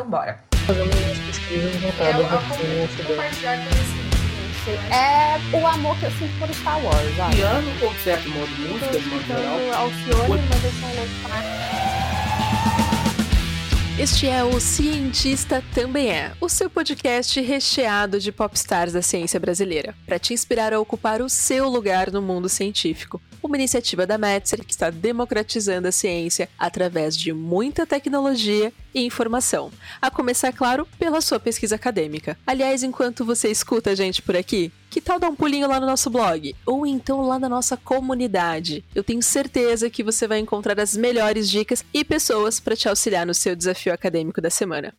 Então bora. Fazendo umas pesquisas voltadas É, para compartilhar conhecimento. É o amor que eu sinto por Star Wars, sabe? Piano ou certo modo música, de modo geral. Escutando Alcione, mas eu sou louco Este é o Cientista Também É, o seu podcast recheado de popstars da ciência brasileira, para te inspirar a ocupar o seu lugar no mundo científico. Uma iniciativa da Metzer que está democratizando a ciência através de muita tecnologia e informação. A começar, claro, pela sua pesquisa acadêmica. Aliás, enquanto você escuta a gente por aqui, que tal dar um pulinho lá no nosso blog? Ou então lá na nossa comunidade? Eu tenho certeza que você vai encontrar as melhores dicas e pessoas para te auxiliar no seu desafio acadêmico da semana.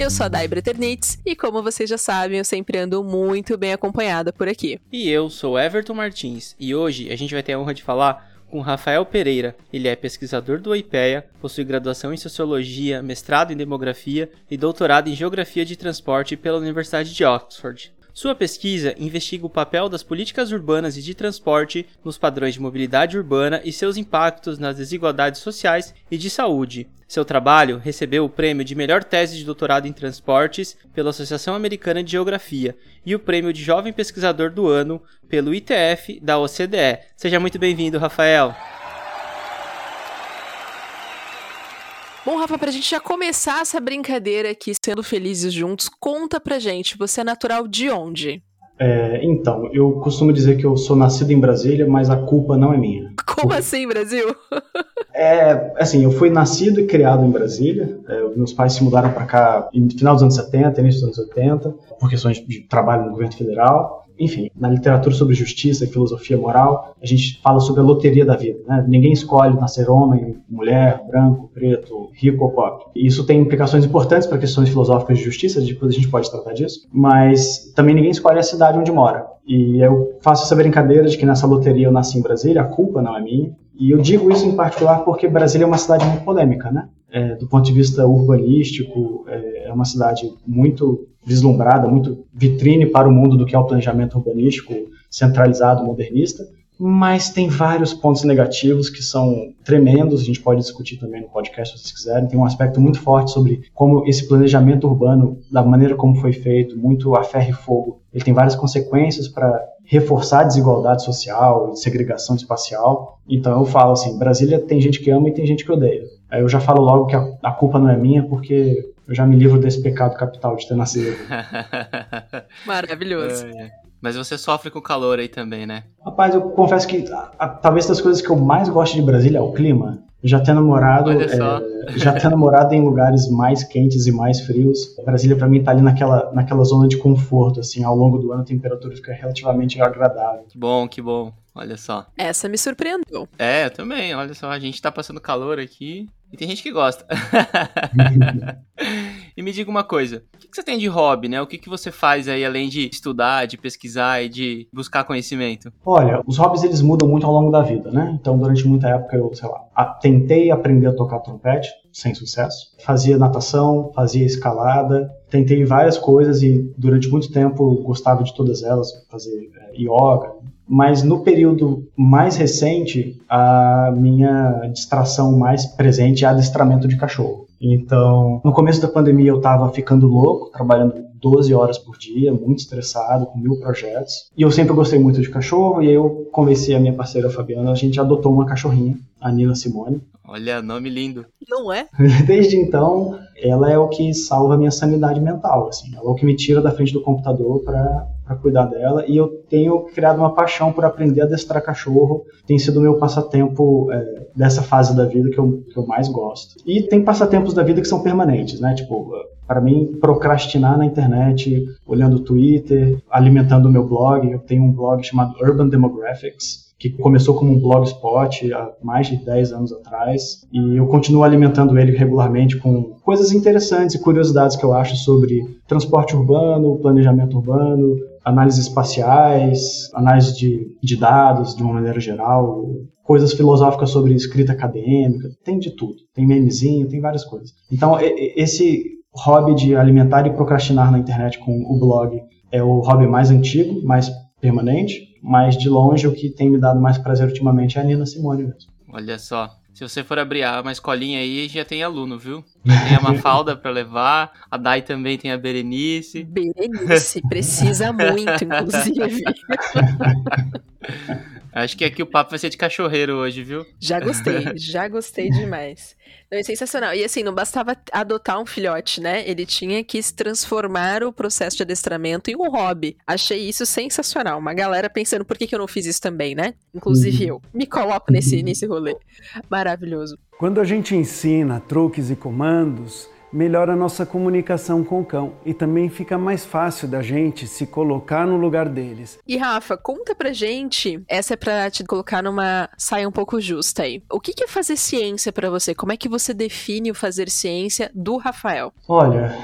Eu sou a Daibra Ternitz e como vocês já sabem, eu sempre ando muito bem acompanhada por aqui. E eu sou Everton Martins e hoje a gente vai ter a honra de falar com Rafael Pereira. Ele é pesquisador do IPEA, possui graduação em Sociologia, mestrado em Demografia e doutorado em Geografia de Transporte pela Universidade de Oxford. Sua pesquisa investiga o papel das políticas urbanas e de transporte nos padrões de mobilidade urbana e seus impactos nas desigualdades sociais e de saúde. Seu trabalho recebeu o prêmio de melhor tese de doutorado em transportes pela Associação Americana de Geografia e o prêmio de jovem pesquisador do ano pelo ITF da OCDE. Seja muito bem-vindo, Rafael. Bom, Rafa, pra gente já começar essa brincadeira aqui, sendo felizes juntos, conta pra gente, você é natural de onde? É, então, eu costumo dizer que eu sou nascido em Brasília, mas a culpa não é minha. Como assim, Brasil? É, assim, eu fui nascido e criado em Brasília. É, meus pais se mudaram para cá no final dos anos 70, início dos anos 80, por questões de trabalho no governo federal. Enfim, na literatura sobre justiça e filosofia moral, a gente fala sobre a loteria da vida. Né? Ninguém escolhe nascer homem, mulher, branco, preto, rico ou pobre. E isso tem implicações importantes para questões filosóficas de justiça, depois a gente pode tratar disso. Mas também ninguém escolhe a cidade onde mora. E eu faço essa brincadeira de que nessa loteria eu nasci em Brasília, a culpa não é minha. E eu digo isso em particular porque Brasília é uma cidade muito polêmica, né? É, do ponto de vista urbanístico, é, é uma cidade muito vislumbrada, muito vitrine para o mundo do que é o planejamento urbanístico centralizado, modernista, mas tem vários pontos negativos que são tremendos, a gente pode discutir também no podcast se vocês quiserem. Tem um aspecto muito forte sobre como esse planejamento urbano, da maneira como foi feito, muito a ferro e fogo, ele tem várias consequências para reforçar a desigualdade social, segregação espacial. Então eu falo assim, Brasília tem gente que ama e tem gente que odeia. Aí eu já falo logo que a, a culpa não é minha, porque eu já me livro desse pecado capital de ter nascido. Maravilhoso. É, mas você sofre com o calor aí também, né? Rapaz, eu confesso que a, a, talvez das coisas que eu mais gosto de Brasília é o clima. Já tendo morado, é, já tendo morado em lugares mais quentes e mais frios, Brasília para mim tá ali naquela, naquela zona de conforto, assim, ao longo do ano a temperatura fica relativamente agradável. Que bom, que bom. Olha só. Essa me surpreendeu. É, eu também. Olha só, a gente tá passando calor aqui e tem gente que gosta. e me diga uma coisa, o que você tem de hobby, né? O que você faz aí além de estudar, de pesquisar e de buscar conhecimento? Olha, os hobbies eles mudam muito ao longo da vida, né? Então, durante muita época eu, sei lá, tentei aprender a tocar trompete, sem sucesso. Fazia natação, fazia escalada, tentei várias coisas e durante muito tempo gostava de todas elas, fazer é, yoga, mas no período mais recente, a minha distração mais presente é adestramento de cachorro. Então, no começo da pandemia eu estava ficando louco, trabalhando 12 horas por dia, muito estressado, com mil projetos. E eu sempre gostei muito de cachorro, e aí eu convenci a minha parceira Fabiana, a gente adotou uma cachorrinha, a Nina Simone. Olha, nome lindo. Não é? Desde então, ela é o que salva a minha sanidade mental, assim. Ela é o que me tira da frente do computador para cuidar dela. E eu tenho criado uma paixão por aprender a adestrar cachorro. Tem sido o meu passatempo é, dessa fase da vida que eu, que eu mais gosto. E tem passatempos da vida que são permanentes, né? Tipo, para mim, procrastinar na internet, olhando o Twitter, alimentando o meu blog. Eu tenho um blog chamado Urban Demographics, que começou como um blogspot há mais de 10 anos atrás, e eu continuo alimentando ele regularmente com coisas interessantes e curiosidades que eu acho sobre transporte urbano, planejamento urbano, análises espaciais, análise de, de dados de uma maneira geral, coisas filosóficas sobre escrita acadêmica, tem de tudo. Tem memezinho, tem várias coisas. Então, esse hobby de alimentar e procrastinar na internet com o blog é o hobby mais antigo, mais permanente. mas de longe o que tem me dado mais prazer ultimamente é a Nina Simone mesmo. Olha só, se você for abrir uma escolinha aí, já tem aluno, viu? Já tem a Mafalda para levar, a Dai também tem a Berenice. Berenice, precisa muito, inclusive. Acho que aqui o papo vai ser de cachorreiro hoje, viu? Já gostei, já gostei demais. Não, é sensacional. E assim, não bastava adotar um filhote, né? Ele tinha que transformar o processo de adestramento em um hobby. Achei isso sensacional. Uma galera pensando por que, que eu não fiz isso também, né? Inclusive eu. Me coloco nesse, nesse rolê. Maravilhoso. Quando a gente ensina truques e comandos, melhora a nossa comunicação com o cão e também fica mais fácil da gente se colocar no lugar deles. E Rafa, conta pra gente, essa é pra te colocar numa saia um pouco justa aí. O que é fazer ciência para você? Como é que você define o fazer ciência do Rafael? Olha,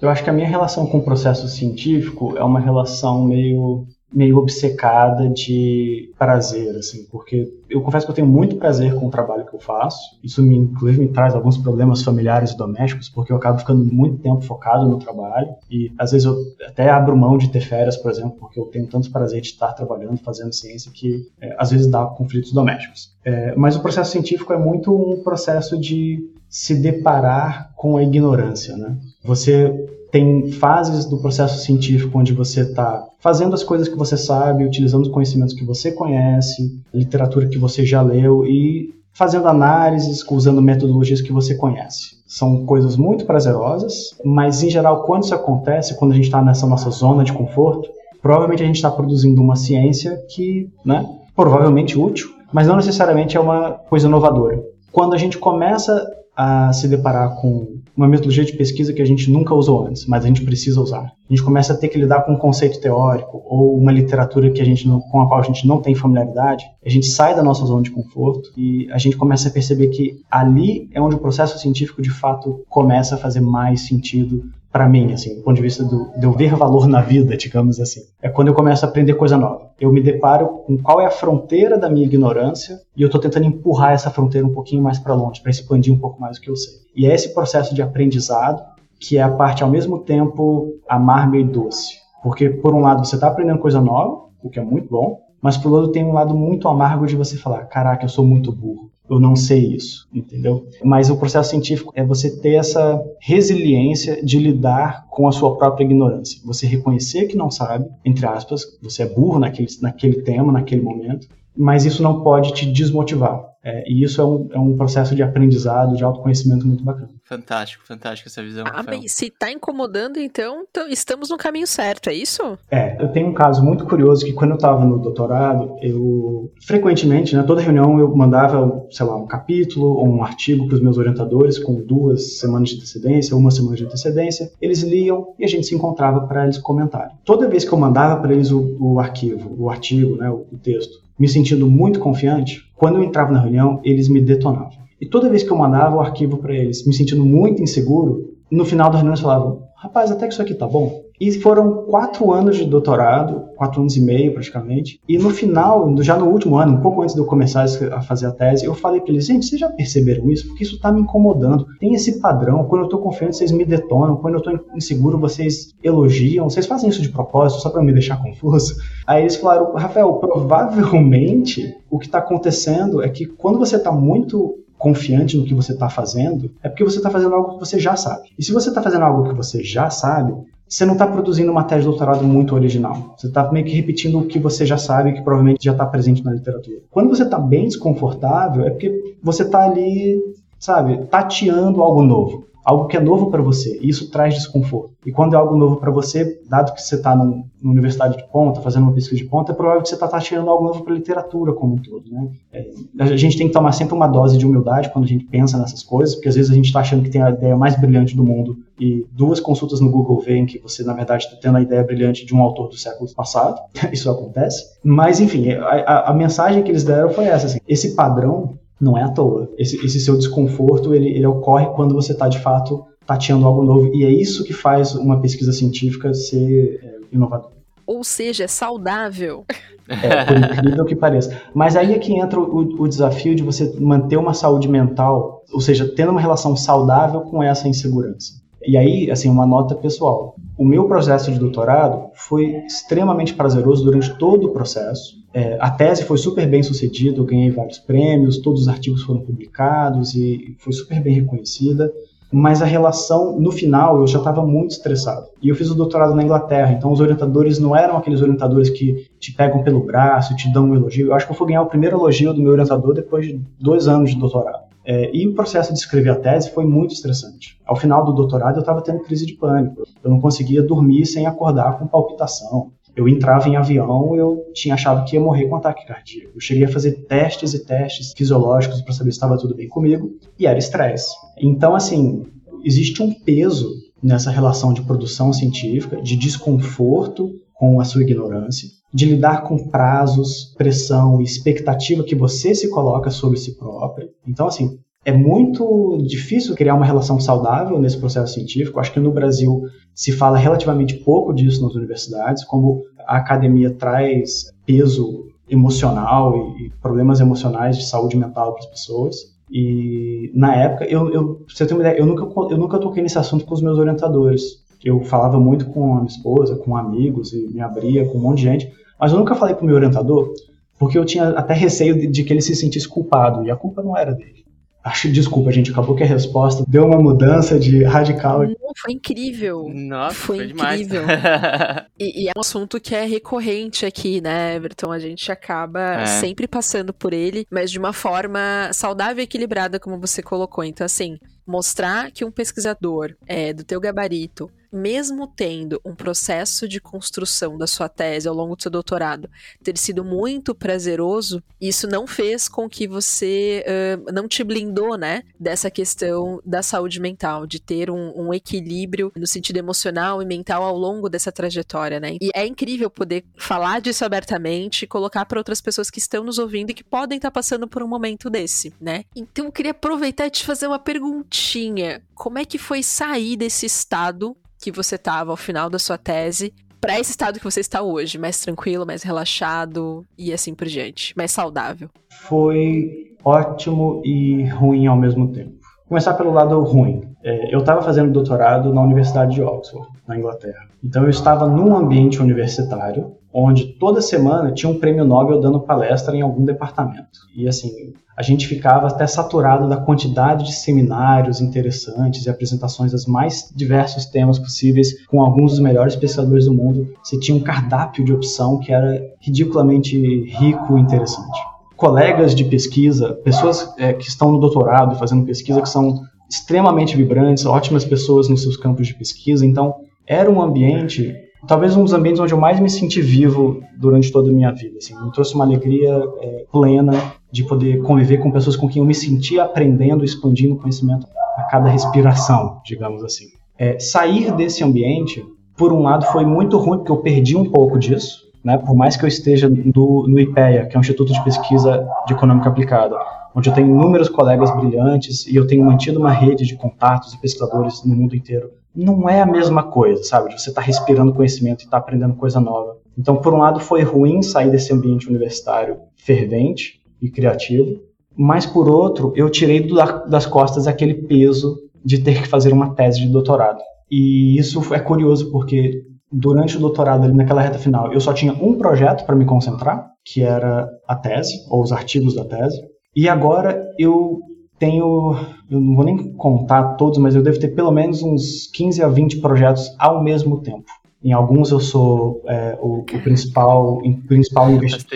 eu acho que a minha relação com o processo científico é uma relação meio meio obcecada de prazer, assim, porque eu confesso que eu tenho muito prazer com o trabalho que eu faço. Isso me, inclusive, me traz alguns problemas familiares e domésticos, porque eu acabo ficando muito tempo focado no trabalho e às vezes eu até abro mão de ter férias, por exemplo, porque eu tenho tanto prazer de estar trabalhando, fazendo ciência que é, às vezes dá conflitos domésticos. É, mas o processo científico é muito um processo de se deparar com a ignorância, né? Você tem fases do processo científico onde você está fazendo as coisas que você sabe, utilizando os conhecimentos que você conhece, literatura que você já leu e fazendo análises, usando metodologias que você conhece. São coisas muito prazerosas, mas em geral, quando isso acontece, quando a gente está nessa nossa zona de conforto, provavelmente a gente está produzindo uma ciência que, né, provavelmente útil, mas não necessariamente é uma coisa inovadora. Quando a gente começa a se deparar com uma metodologia de pesquisa que a gente nunca usou antes, mas a gente precisa usar. A gente começa a ter que lidar com um conceito teórico ou uma literatura que a gente não, com a qual a gente não tem familiaridade. A gente sai da nossa zona de conforto e a gente começa a perceber que ali é onde o processo científico de fato começa a fazer mais sentido para mim, assim, do ponto de vista do, de eu ver valor na vida, digamos assim. É quando eu começo a aprender coisa nova. Eu me deparo com qual é a fronteira da minha ignorância e eu estou tentando empurrar essa fronteira um pouquinho mais para longe, para expandir um pouco mais o que eu sei. E é esse processo de aprendizado que é a parte, ao mesmo tempo, amarga e doce. Porque, por um lado, você está aprendendo coisa nova, o que é muito bom, mas, por outro, tem um lado muito amargo de você falar: caraca, eu sou muito burro eu não sei isso, entendeu? Mas o processo científico é você ter essa resiliência de lidar com a sua própria ignorância. Você reconhecer que não sabe, entre aspas, você é burro naquele, naquele tema, naquele momento, mas isso não pode te desmotivar. É, e isso é um, é um processo de aprendizado, de autoconhecimento muito bacana. Fantástico, fantástico essa visão. Ah, bem, se está incomodando, então estamos no caminho certo, é isso? É, eu tenho um caso muito curioso que quando eu estava no doutorado, eu frequentemente, né, toda reunião eu mandava, sei lá, um capítulo ou um artigo para os meus orientadores com duas semanas de antecedência, uma semana de antecedência. Eles liam e a gente se encontrava para eles comentarem. Toda vez que eu mandava para eles o, o, arquivo, o artigo, né, o, o texto, me sentindo muito confiante, quando eu entrava na reunião, eles me detonavam. E toda vez que eu mandava o arquivo para eles, me sentindo muito inseguro, no final da reunião eles falavam: rapaz, até que isso aqui tá bom. E foram quatro anos de doutorado, quatro anos e meio praticamente. E no final, já no último ano, um pouco antes de eu começar a fazer a tese, eu falei para eles: gente, vocês já perceberam isso? Porque isso tá me incomodando. Tem esse padrão. Quando eu tô confiante, vocês me detonam. Quando eu tô inseguro, vocês elogiam. Vocês fazem isso de propósito, só para me deixar confuso. Aí eles falaram: Rafael, provavelmente o que está acontecendo é que quando você está muito confiante no que você está fazendo, é porque você está fazendo algo que você já sabe. E se você está fazendo algo que você já sabe, você não está produzindo uma tese de doutorado muito original. Você está meio que repetindo o que você já sabe, que provavelmente já está presente na literatura. Quando você está bem desconfortável, é porque você está ali, sabe, tateando algo novo algo que é novo para você, e isso traz desconforto. E quando é algo novo para você, dado que você está numa universidade de ponta, fazendo uma pesquisa de ponta, é provável que você está tateando algo novo para a literatura como um todo. Né? É, a gente tem que tomar sempre uma dose de humildade quando a gente pensa nessas coisas, porque às vezes a gente está achando que tem a ideia mais brilhante do mundo e duas consultas no Google veem que você, na verdade, está tendo a ideia brilhante de um autor do século passado. isso acontece. Mas, enfim, a, a, a, mensagem que eles deram foi essa. Assim, esse padrão não é à toa. Esse, esse seu desconforto, ele, ele ocorre quando você está, de fato, tateando algo novo. E é isso que faz uma pesquisa científica ser é, inovadora. Ou seja, é saudável. É, por incrível que pareça. Mas aí é que entra o, o, desafio de você manter uma saúde mental, ou seja, tendo uma relação saudável com essa insegurança. E aí, assim, uma nota pessoal. O meu processo de doutorado foi extremamente prazeroso durante todo o processo É, a tese foi super bem sucedida, eu ganhei vários prêmios, todos os artigos foram publicados e foi super bem reconhecida mas a relação, no final, eu já estava muito estressado. E eu fiz o doutorado na Inglaterra, então os orientadores não eram aqueles orientadores que te pegam pelo braço, te dão um elogio. Eu acho que eu fui ganhar o primeiro elogio do meu orientador depois de dois anos de doutorado. É, e o processo de escrever a tese foi muito estressante. Ao final do doutorado, eu estava tendo crise de pânico. Eu não conseguia dormir sem acordar com palpitação. Eu entrava em avião, eu tinha achado que ia morrer com ataque cardíaco. Eu cheguei a fazer testes e testes fisiológicos para saber se estava tudo bem comigo, e era estresse. Então, assim, existe um peso nessa relação de produção científica, de desconforto com a sua ignorância, de lidar com prazos, pressão e expectativa que você se coloca sobre si próprio. Então, assim, é muito difícil criar uma relação saudável nesse processo científico. Acho que no Brasil se fala relativamente pouco disso nas universidades, como a academia traz peso emocional e problemas emocionais de saúde mental para as pessoas. E na época, eu, eu, você tem uma ideia, eu nunca, eu nunca toquei nesse assunto com os meus orientadores. Eu falava muito com a minha esposa, com amigos, e me abria com um monte de gente, mas eu nunca falei para o meu orientador, porque eu tinha até receio de, de que ele se sentisse culpado, e a culpa não era dele. Acho, desculpa, gente, acabou que a resposta deu uma mudança de radical. Não, foi incrível. Nossa, foi, foi incrível. e, e, é um assunto que é recorrente aqui, né, Everton? A gente acaba é. sempre passando por ele, mas de uma forma saudável e equilibrada, como você colocou. Então, assim, mostrar que um pesquisador é do teu gabarito mesmo tendo um processo de construção da sua tese ao longo do seu doutorado ter sido muito prazeroso, isso não fez com que você uh, não te blindou, né, dessa questão da saúde mental, de ter um, um, equilíbrio no sentido emocional e mental ao longo dessa trajetória, né? E é incrível poder falar disso abertamente e colocar para outras pessoas que estão nos ouvindo e que podem estar tá passando por um momento desse, né? Então eu queria aproveitar e te fazer uma perguntinha. Como é que foi sair desse estado que você estava ao final da sua tese para esse estado que você está hoje, mais tranquilo, mais relaxado e assim por diante, mais saudável? Foi ótimo e ruim ao mesmo tempo. Começar pelo lado ruim. É, eu estava fazendo doutorado na Universidade de Oxford, na Inglaterra. Então eu estava num ambiente universitário onde toda semana tinha um prêmio Nobel dando palestra em algum departamento. E assim, a gente ficava até saturado da quantidade de seminários interessantes e apresentações dos mais diversos temas possíveis com alguns dos melhores pesquisadores do mundo. Você tinha um cardápio de opção que era ridiculamente rico e interessante. Colegas de pesquisa, pessoas é, que estão no doutorado fazendo pesquisa que são extremamente vibrantes, ótimas pessoas nos seus campos de pesquisa. Então, era um ambiente talvez um dos ambientes onde eu mais me senti vivo durante toda a minha vida. Assim, me trouxe uma alegria é, plena de poder conviver com pessoas com quem eu me sentia aprendendo, expandindo conhecimento a cada respiração, digamos assim. É, sair desse ambiente, por um lado, foi muito ruim porque eu perdi um pouco disso, né? Por mais que eu esteja no IPEA, que é um Instituto de Pesquisa de Econômica Aplicada, onde eu tenho inúmeros colegas brilhantes e eu tenho mantido uma rede de contatos e pesquisadores no mundo inteiro não é a mesma coisa, sabe? Você estar tá respirando conhecimento e estar tá aprendendo coisa nova. Então, por um lado, foi ruim sair desse ambiente universitário fervente e criativo, mas por outro, eu tirei das costas aquele peso de ter que fazer uma tese de doutorado. E isso é curioso porque durante o doutorado, ali naquela reta final, eu só tinha um projeto para me concentrar, que era a tese, ou os artigos da tese. E agora eu tenho, eu não vou nem contar todos, mas eu devo ter pelo menos uns 15 a 20 projetos ao mesmo tempo. Em alguns eu sou é, o, o, principal, principal investigador.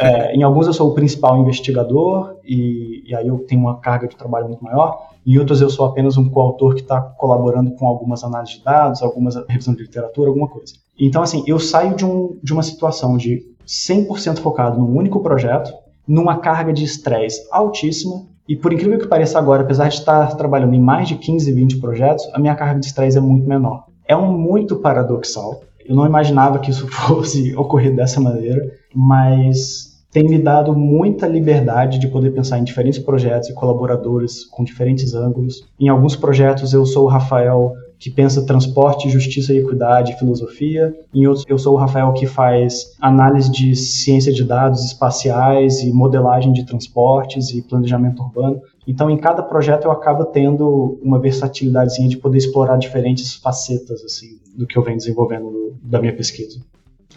É, em alguns eu sou o principal investigador e, e, aí eu tenho uma carga de trabalho muito maior. Em outros eu sou apenas um coautor que está colaborando com algumas análises de dados, algumas revisão de literatura, alguma coisa. Então assim, eu saio de, um, de uma situação de 100% focado num único projeto, numa carga de estresse altíssima e por incrível que pareça agora, apesar de estar trabalhando em mais de 15, 20 projetos, a minha carga de estresse é muito menor. É um muito paradoxal. Eu não imaginava que isso fosse ocorrer dessa maneira, mas tem me dado muita liberdade de poder pensar em diferentes projetos e colaboradores com diferentes ângulos. Em alguns projetos eu sou o Rafael que pensa transporte, justiça e equidade, filosofia. Em outros, eu sou o Rafael que faz análise de ciência de dados espaciais e modelagem de transportes e planejamento urbano. Então, em cada projeto eu acabo tendo uma versatilidade de poder explorar diferentes facetas assim do que eu venho desenvolvendo no, da minha pesquisa.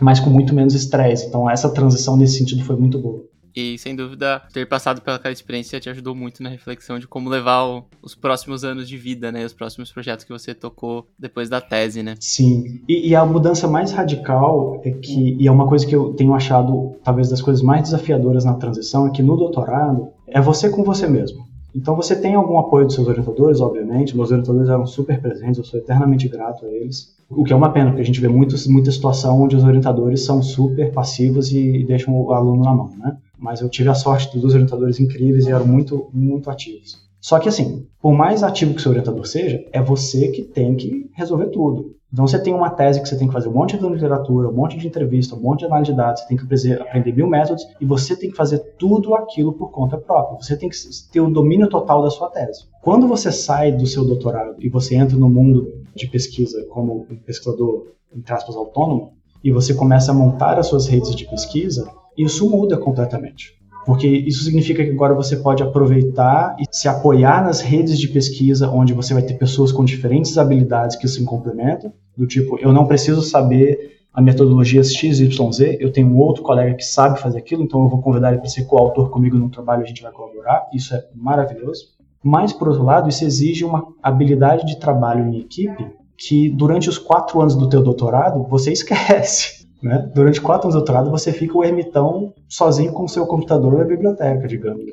Mas com muito menos estresse. Então essa transição nesse sentido foi muito boa. E sem dúvida, ter passado pelaquela experiência te ajudou muito na reflexão de como levar o, os próximos anos de vida, né? Os próximos projetos que você tocou depois da tese, né? Sim. E, e, a mudança mais radical é que, e é uma coisa que eu tenho achado talvez das coisas mais desafiadoras na transição, é que no doutorado é você com você mesmo. Então você tem algum apoio dos seus orientadores, obviamente. Meus orientadores eram super presentes, eu sou eternamente grato a eles. O que é uma pena, porque a gente vê muito, muita situação onde os orientadores são super passivos e, deixam o aluno na mão, né? Mas eu tive a sorte de dois orientadores incríveis e eram muito, muito ativos. Só que assim, por mais ativo que o seu orientador seja, é você que tem que resolver tudo. Então você tem uma tese que você tem que fazer um monte de literatura, um monte de entrevista, um monte de análise de dados, você tem que aprender mil métodos e você tem que fazer tudo aquilo por conta própria. Você tem que ter o domínio total da sua tese. Quando você sai do seu doutorado e você entra no mundo de pesquisa como um pesquisador, entre aspas, autônomo, e você começa a montar as suas redes de pesquisa, isso muda completamente. Porque isso significa que agora você pode aproveitar e se apoiar nas redes de pesquisa, onde você vai ter pessoas com diferentes habilidades que se complementam, do tipo, eu não preciso saber a metodologia XYZ, eu tenho um outro colega que sabe fazer aquilo, então eu vou convidar ele para ser coautor comigo no trabalho, a gente vai colaborar, isso é maravilhoso. Mas, por outro lado, isso exige uma habilidade de trabalho em equipe que durante os quatro anos do teu doutorado você esquece. Né? Durante quatro anos de doutorado, você fica o ermitão sozinho com o seu computador na biblioteca, digamos.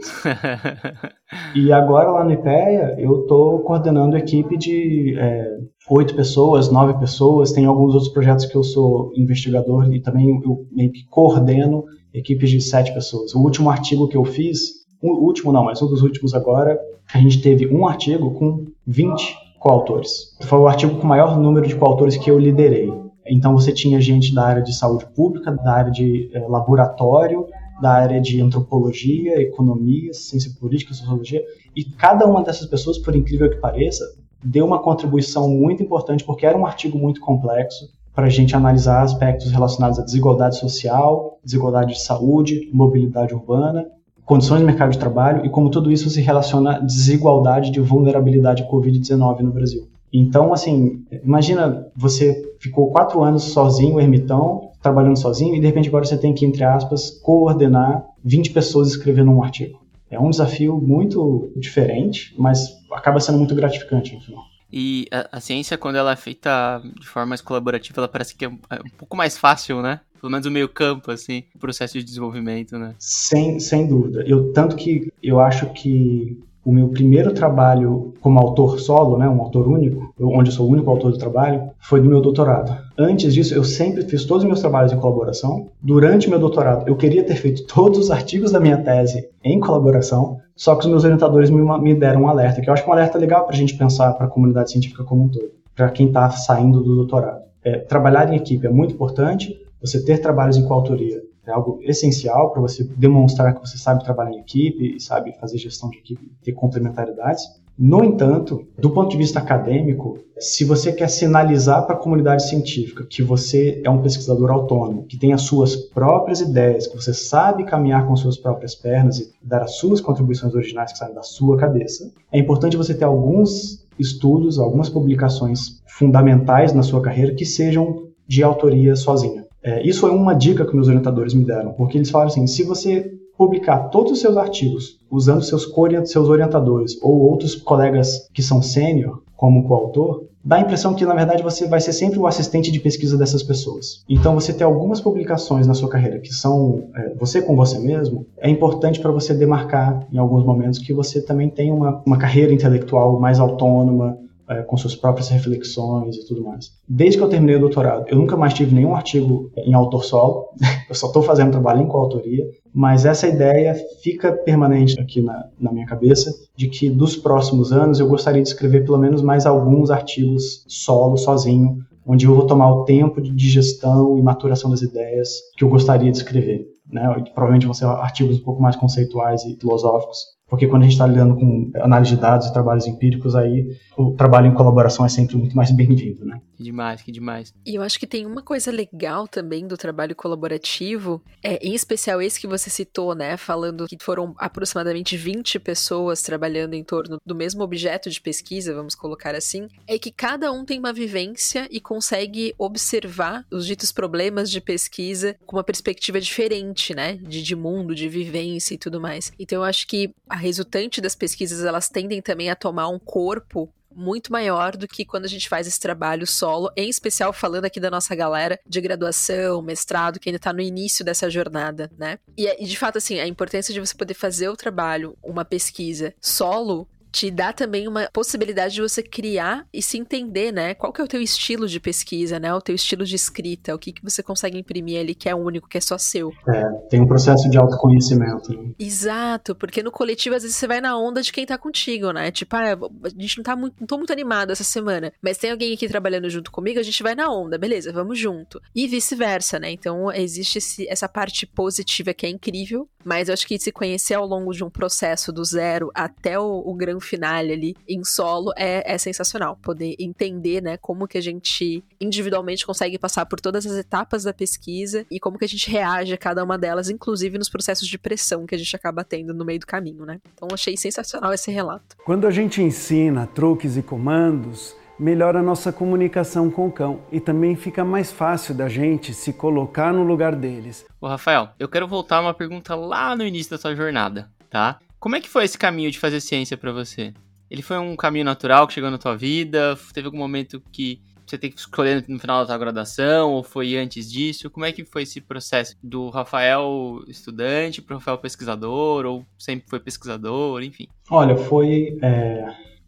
e agora, lá no IPEA, eu estou coordenando equipe de é, oito pessoas, nove pessoas. Tem alguns outros projetos que eu sou investigador e também eu meio que coordeno equipes de sete pessoas. O último artigo que eu fiz, o último não, mas um dos últimos agora, a gente teve um artigo com 20 coautores. Foi o artigo com o maior número de coautores que eu liderei. Então você tinha gente da área de saúde pública, da área de é, laboratório, da área de antropologia, economia, ciência política, sociologia, e cada uma dessas pessoas, por incrível que pareça, deu uma contribuição muito importante porque era um artigo muito complexo para a gente analisar aspectos relacionados à desigualdade social, desigualdade de saúde, mobilidade urbana, condições de mercado de trabalho e como tudo isso se relaciona à desigualdade de vulnerabilidade à Covid-19 no Brasil. Então, assim, imagina você ficou quatro anos sozinho, ermitão, trabalhando sozinho, e de repente agora você tem que, entre aspas, coordenar 20 pessoas escrevendo um artigo. É um desafio muito diferente, mas acaba sendo muito gratificante no final. E a, a, ciência, quando ela é feita de forma mais colaborativa, ela parece que é um, é um pouco mais fácil, né? Pelo menos o meio campo, assim, o processo de desenvolvimento, né? Sem, sem dúvida. Eu, tanto que eu acho que o meu primeiro trabalho como autor solo, né, um autor único, onde eu sou o único autor do trabalho, foi do meu doutorado. Antes disso, eu sempre fiz todos os meus trabalhos em colaboração. Durante meu doutorado, eu queria ter feito todos os artigos da minha tese em colaboração, só que os meus orientadores me, me deram um alerta, que eu acho que um alerta legal para a gente pensar para a comunidade científica como um todo, para quem está saindo do doutorado. É, trabalhar em equipe é muito importante, você ter trabalhos em coautoria é algo essencial para você demonstrar que você sabe trabalhar em equipe sabe fazer gestão de equipe, ter complementaridades. No entanto, do ponto de vista acadêmico, se você quer sinalizar para a comunidade científica que você é um pesquisador autônomo, que tem as suas próprias ideias, que você sabe caminhar com suas próprias pernas e dar as suas contribuições originais que saem da sua cabeça, é importante você ter alguns estudos, algumas publicações fundamentais na sua carreira que sejam de autoria sozinha. É, isso foi uma dica que meus orientadores me deram, porque eles falaram assim: se você publicar todos os seus artigos usando seus, seus orientadores ou outros colegas que são sênior como coautor, dá a impressão que na verdade você vai ser sempre o assistente de pesquisa dessas pessoas. Então você ter algumas publicações na sua carreira que são é, você com você mesmo é importante para você demarcar em alguns momentos que você também tem uma, uma carreira intelectual mais autônoma, é, com suas próprias reflexões e tudo mais. Desde que eu terminei o doutorado, eu nunca mais tive nenhum artigo em autor solo, eu só estou fazendo trabalho em coautoria, mas essa ideia fica permanente aqui na, na minha cabeça, de que dos próximos anos eu gostaria de escrever pelo menos mais alguns artigos solo, sozinho, onde eu vou tomar o tempo de digestão e maturação das ideias que eu gostaria de escrever. Né? Provavelmente vão ser artigos um pouco mais conceituais e filosóficos, porque quando a gente está lidando com análise de dados e trabalhos empíricos, aí o trabalho em colaboração é sempre muito mais bem-vindo, né? Que demais, que demais. E eu acho que tem uma coisa legal também do trabalho colaborativo, é, em especial esse que você citou, né? Falando que foram aproximadamente 20 pessoas trabalhando em torno do mesmo objeto de pesquisa, vamos colocar assim, é que cada um tem uma vivência e consegue observar os ditos problemas de pesquisa com uma perspectiva diferente, né? De, de mundo, de vivência e tudo mais. Então eu acho que a resultante das pesquisas elas tendem também a tomar um corpo muito maior do que quando a gente faz esse trabalho solo, em especial falando aqui da nossa galera de graduação, mestrado, que ainda está no início dessa jornada, né? E, e de fato, assim, a importância de você poder fazer o trabalho, uma pesquisa solo, te dá também uma possibilidade de você criar e se entender, né? Qual que é o teu estilo de pesquisa, né? O teu estilo de escrita, o que, que você consegue imprimir ali que é único, que é só seu. É, tem um processo de autoconhecimento. Né? Exato, porque no coletivo às vezes você vai na onda de quem tá contigo, né? Tipo, ah, a gente não tá muito, não tô muito animado essa semana, mas tem alguém aqui trabalhando junto comigo, a gente vai na onda, beleza, vamos junto. E vice-versa, né? Então existe esse, essa parte positiva que é incrível, mas eu acho que se conhecer ao longo de um processo do zero até o, o grande finale ali em solo é, é sensacional. Poder entender, né, como que a gente individualmente consegue passar por todas as etapas da pesquisa e como que a gente reage a cada uma delas, inclusive nos processos de pressão que a gente acaba tendo no meio do caminho, né? Então achei sensacional esse relato. Quando a gente ensina truques e comandos, melhora a nossa comunicação com o cão e também fica mais fácil da gente se colocar no lugar deles. Ô Rafael, eu quero voltar a uma pergunta lá no início da sua jornada, tá? Como é que foi esse caminho de fazer ciência para você? Ele foi um caminho natural que chegou na tua vida? Teve algum momento que você tem que escolher no final da tua graduação ou foi antes disso? Como é que foi esse processo do Rafael estudante para Rafael pesquisador ou sempre foi pesquisador, enfim? Olha, foi é...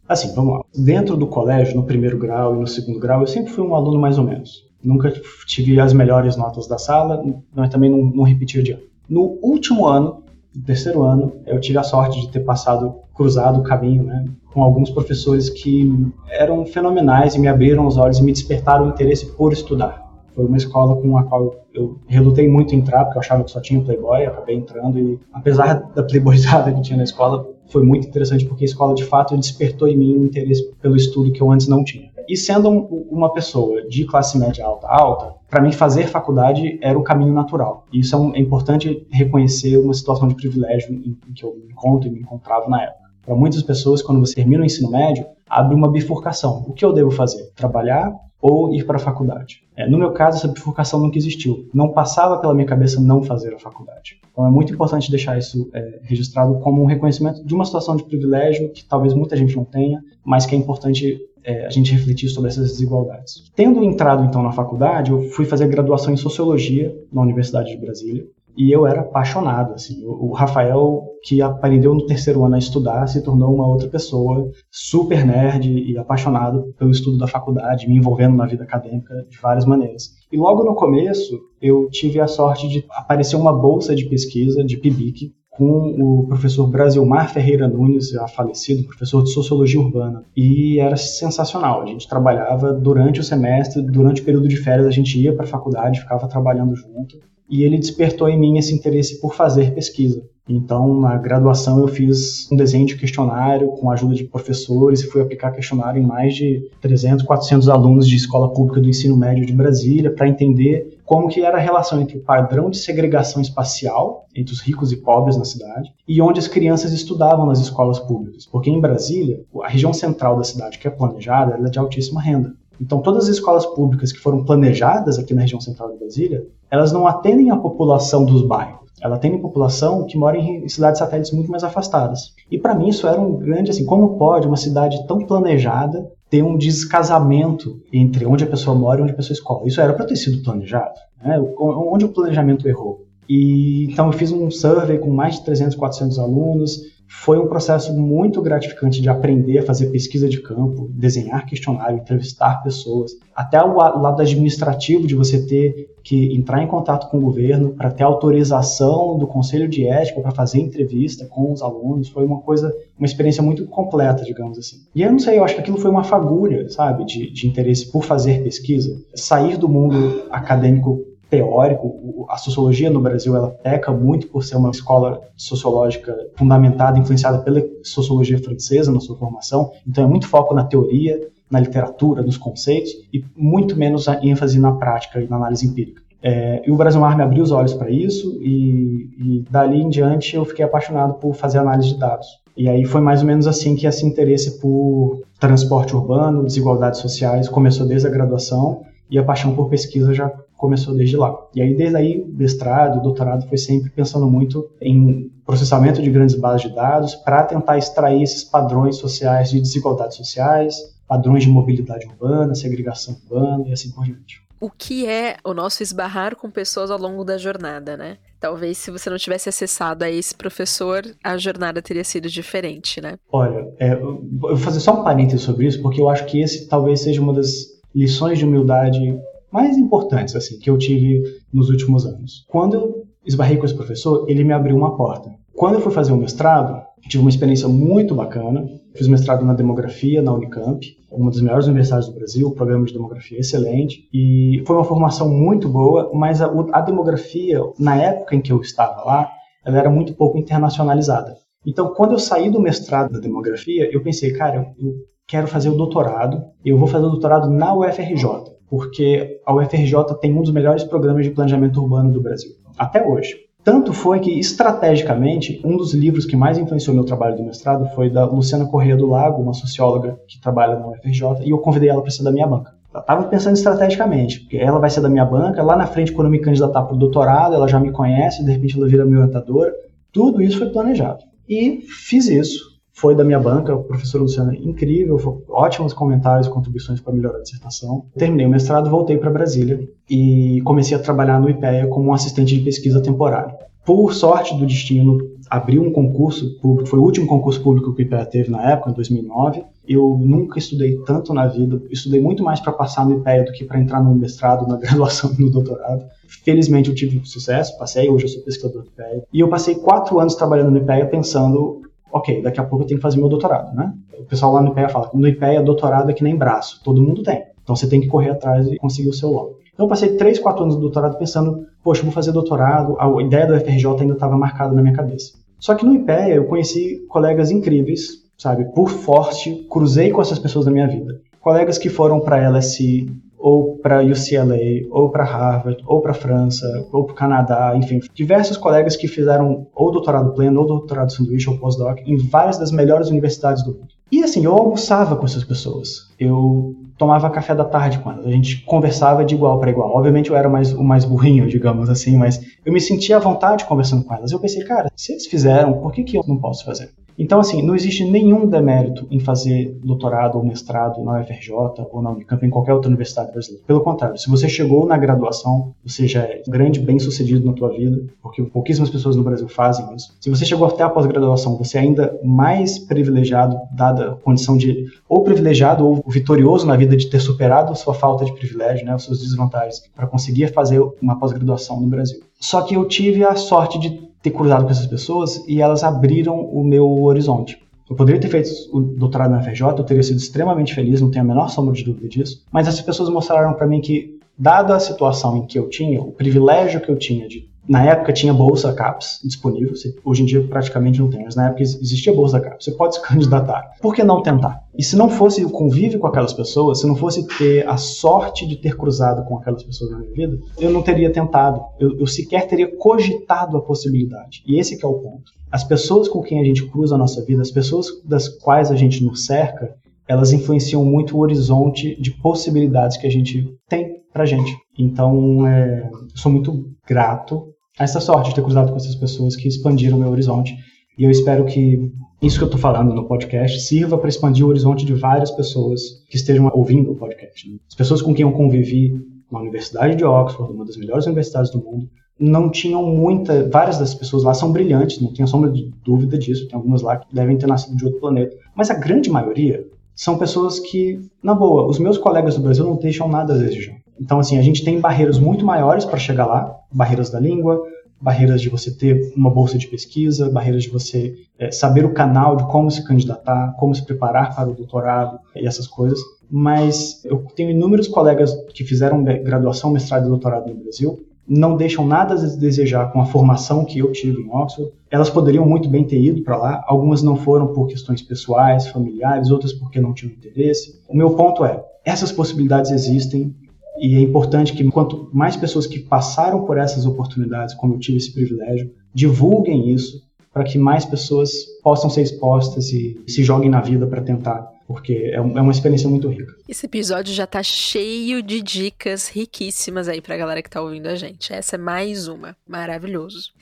assim, vamos lá. Dentro do colégio, no primeiro grau e no segundo grau, eu sempre fui um aluno mais ou menos. Nunca tive as melhores notas da sala, mas também não, não repetia de ano. No último ano, terceiro ano, eu tive a sorte de ter passado, cruzado o caminho, né, com alguns professores que eram fenomenais e me abriram os olhos e me despertaram o interesse por estudar. Foi uma escola com a qual eu relutei muito em entrar, porque eu achava que só tinha Playboy, acabei entrando e, apesar da playboyzada que tinha na escola, foi muito interessante porque a escola, de fato, despertou em mim um interesse pelo estudo que eu antes não tinha. E sendo uma pessoa de classe média alta alta, para mim fazer faculdade era o caminho natural. E isso é, um, é importante reconhecer uma situação de privilégio em, em que eu me encontro e me encontrava na época. Para muitas pessoas, quando você termina o ensino médio, abre uma bifurcação. O que eu devo fazer? Trabalhar ou ir para a faculdade? É, no meu caso, essa bifurcação nunca existiu. Não passava pela minha cabeça não fazer a faculdade. Então é muito importante deixar isso é, registrado como um reconhecimento de uma situação de privilégio que talvez muita gente não tenha, mas que é importante é, a gente refletir sobre essas desigualdades. Tendo entrado então na faculdade, eu fui fazer graduação em sociologia na Universidade de Brasília e eu era apaixonado. Assim, o, Rafael, que aprendeu no terceiro ano a estudar, se tornou uma outra pessoa, super nerd e apaixonado pelo estudo da faculdade, me envolvendo na vida acadêmica de várias maneiras. E logo no começo, eu tive a sorte de aparecer uma bolsa de pesquisa de PIBIC com o professor Brasilmar Ferreira Nunes, já falecido, professor de Sociologia Urbana. E era sensacional. A gente trabalhava durante o semestre, durante o período de férias, a gente ia para a faculdade, ficava trabalhando junto. E ele despertou em mim esse interesse por fazer pesquisa. Então, na graduação, eu fiz um desenho de questionário com a ajuda de professores e fui aplicar questionário em mais de 300, 400 alunos de escola pública do ensino médio de Brasília para entender como que era a relação entre o padrão de segregação espacial entre os ricos e pobres na cidade e onde as crianças estudavam nas escolas públicas. Porque em Brasília, a região central da cidade que é planejada, é de altíssima renda. Então, todas as escolas públicas que foram planejadas aqui na região central de Brasília, elas não atendem a população dos bairros ela uma população que mora em cidades satélites muito mais afastadas. E para mim isso era um grande assim, como pode uma cidade tão planejada ter um descasamento entre onde a pessoa mora e onde a pessoa escola? Isso era para ter sido planejado, né? Onde o planejamento errou? E então eu fiz um survey com mais de 300, 400 alunos, foi um processo muito gratificante de aprender a fazer pesquisa de campo, desenhar questionário, entrevistar pessoas, até o lado administrativo de você ter que entrar em contato com o governo para ter autorização do conselho de ética para fazer entrevista com os alunos, foi uma coisa, uma experiência muito completa, digamos assim. E eu não sei, eu acho que aquilo foi uma fagulha, sabe, de, de interesse por fazer pesquisa, sair do mundo acadêmico teórico. A sociologia no Brasil ela peca muito por ser uma escola sociológica fundamentada, influenciada pela sociologia francesa na sua formação. Então é muito foco na teoria, na literatura, nos conceitos, e muito menos a ênfase na prática e na análise empírica. É, e o Brasil Mar me abriu os olhos para isso, e, e dali em diante eu fiquei apaixonado por fazer análise de dados. E aí foi mais ou menos assim que esse interesse por transporte urbano, desigualdades sociais, começou desde a graduação, e a paixão por pesquisa já começou desde lá. E aí, desde aí, mestrado, doutorado, foi sempre pensando muito em processamento de grandes bases de dados para tentar extrair esses padrões sociais de desigualdades sociais, padrões de mobilidade urbana, segregação urbana e assim por diante. O que é o nosso esbarrar com pessoas ao longo da jornada, né? Talvez se você não tivesse acessado a esse professor, a jornada teria sido diferente, né? Olha, é, eu vou fazer só um parênteses sobre isso, porque eu acho que esse talvez seja uma das lições de humildade mais importantes assim que eu tive nos últimos anos. Quando eu esbarrei com esse professor, ele me abriu uma porta. Quando eu fui fazer o mestrado, tive uma experiência muito bacana. Fiz mestrado na demografia na Unicamp, uma das melhores universidades do Brasil, programa de demografia excelente, e foi uma formação muito boa, mas a, a demografia, na época em que eu estava lá, ela era muito pouco internacionalizada. Então, quando eu saí do mestrado da demografia, eu pensei, cara, eu quero fazer o doutorado, eu vou fazer o doutorado na UFRJ porque a UFRJ tem um dos melhores programas de planejamento urbano do Brasil, até hoje. Tanto foi que, estrategicamente, um dos livros que mais influenciou meu trabalho do mestrado foi da Luciana Correia do Lago, uma socióloga que trabalha na UFRJ, e eu convidei ela para ser da minha banca. Ela estava pensando estrategicamente, porque ela vai ser da minha banca, lá na frente, quando eu me candidatar para o doutorado, ela já me conhece, de repente ela vira minha orientadora. Tudo isso foi planejado. E fiz isso foi da minha banca, o professor Luciano, incrível, ótimos comentários, contribuições para melhorar a dissertação. Terminei o mestrado, voltei para Brasília e comecei a trabalhar no IPEA como um assistente de pesquisa temporário. Por sorte do destino, abriu um concurso público, foi o último concurso público que o IPEA teve na época, em 2009. Eu nunca estudei tanto na vida, estudei muito mais para passar no IPEA do que para entrar no mestrado, na graduação no doutorado. Felizmente eu tive sucesso, passei, hoje eu sou pesquisador do IPEA. E eu passei quatro anos trabalhando no IPEA pensando ok, daqui a pouco eu tenho que fazer meu doutorado, né? O pessoal lá no IPEA fala, no IPEA doutorado é que nem braço, todo mundo tem. Então você tem que correr atrás e conseguir o seu logo. Então eu passei 3, 4 anos do doutorado pensando, poxa, vou fazer doutorado, a ideia do FRJ ainda estava marcada na minha cabeça. Só que no IPEA eu conheci colegas incríveis, sabe, por forte, cruzei com essas pessoas na minha vida. Colegas que foram para a LSI, ou para UCLA, ou para Harvard, ou para França, ou para o Canadá, enfim, diversos colegas que fizeram ou doutorado pleno, ou doutorado sanduíche, ou pós-doc em várias das melhores universidades do mundo. E assim, eu almoçava com essas pessoas. Eu tomava café da tarde com elas. A gente conversava de igual para igual. Obviamente eu era mais, o mais burrinho, digamos assim, mas eu me sentia à vontade conversando com elas. Eu pensei, cara, se eles fizeram, por que, que eu não posso fazer? Então, assim, não existe nenhum demérito em fazer doutorado ou mestrado na UFRJ ou na Unicamp, em qualquer outra universidade brasileira. Pelo contrário, se você chegou na graduação, você já é grande, bem-sucedido na tua vida, porque pouquíssimas pessoas no Brasil fazem isso. Se você chegou até a pós-graduação, você é ainda mais privilegiado, dada a condição de ou privilegiado ou vitorioso na vida de ter superado a sua falta de privilégio, né, as suas desvantagens, para conseguir fazer uma pós-graduação no Brasil. Só que eu tive a sorte de ter cruzado com essas pessoas e elas abriram o meu horizonte. Eu poderia ter feito o doutorado na FRJ, eu teria sido extremamente feliz, não tenho a menor sombra de dúvida disso, mas essas pessoas mostraram para mim que, dada a situação em que eu tinha, o privilégio que eu tinha de na época tinha bolsa CAPES disponível, hoje em dia praticamente não tem, mas na época existia bolsa CAPES, você pode se candidatar. Por que não tentar? E se não fosse o convívio com aquelas pessoas, se não fosse ter a sorte de ter cruzado com aquelas pessoas na minha vida, eu não teria tentado, eu, eu sequer teria cogitado a possibilidade. E esse é o ponto. As pessoas com quem a gente cruza a nossa vida, as pessoas das quais a gente nos cerca, elas influenciam muito o horizonte de possibilidades que a gente tem pra gente. Então, é, sou muito grato essa sorte de ter cruzado com essas pessoas que expandiram meu horizonte. E eu espero que isso que eu estou falando no podcast sirva para expandir o horizonte de várias pessoas que estejam ouvindo o podcast. Né? As pessoas com quem eu convivi na Universidade de Oxford, uma das melhores universidades do mundo, não tinham muita. Várias das pessoas lá são brilhantes, não tenho sombra de dúvida disso. Tem algumas lá que devem ter nascido de outro planeta. Mas a grande maioria são pessoas que, na boa, os meus colegas do Brasil não deixam nada a desejar. Então, assim, a gente tem barreiras muito maiores para chegar lá, barreiras da língua, barreiras de você ter uma bolsa de pesquisa, barreiras de você é, saber o canal de como se candidatar, como se preparar para o doutorado e essas coisas. Mas eu tenho inúmeros colegas que fizeram graduação, mestrado e doutorado no Brasil não deixam nada a desejar com a formação que eu tive em Oxford. Elas poderiam muito bem ter ido para lá, algumas não foram por questões pessoais, familiares, outras porque não tinham interesse. O meu ponto é, essas possibilidades existem e é importante que quanto mais pessoas que passaram por essas oportunidades, como eu tive esse privilégio, divulguem isso para que mais pessoas possam ser expostas e se joguem na vida para tentar porque é, é uma experiência muito rica. Esse episódio já tá cheio de dicas riquíssimas aí pra galera que tá ouvindo a gente. Essa é mais uma. Maravilhoso.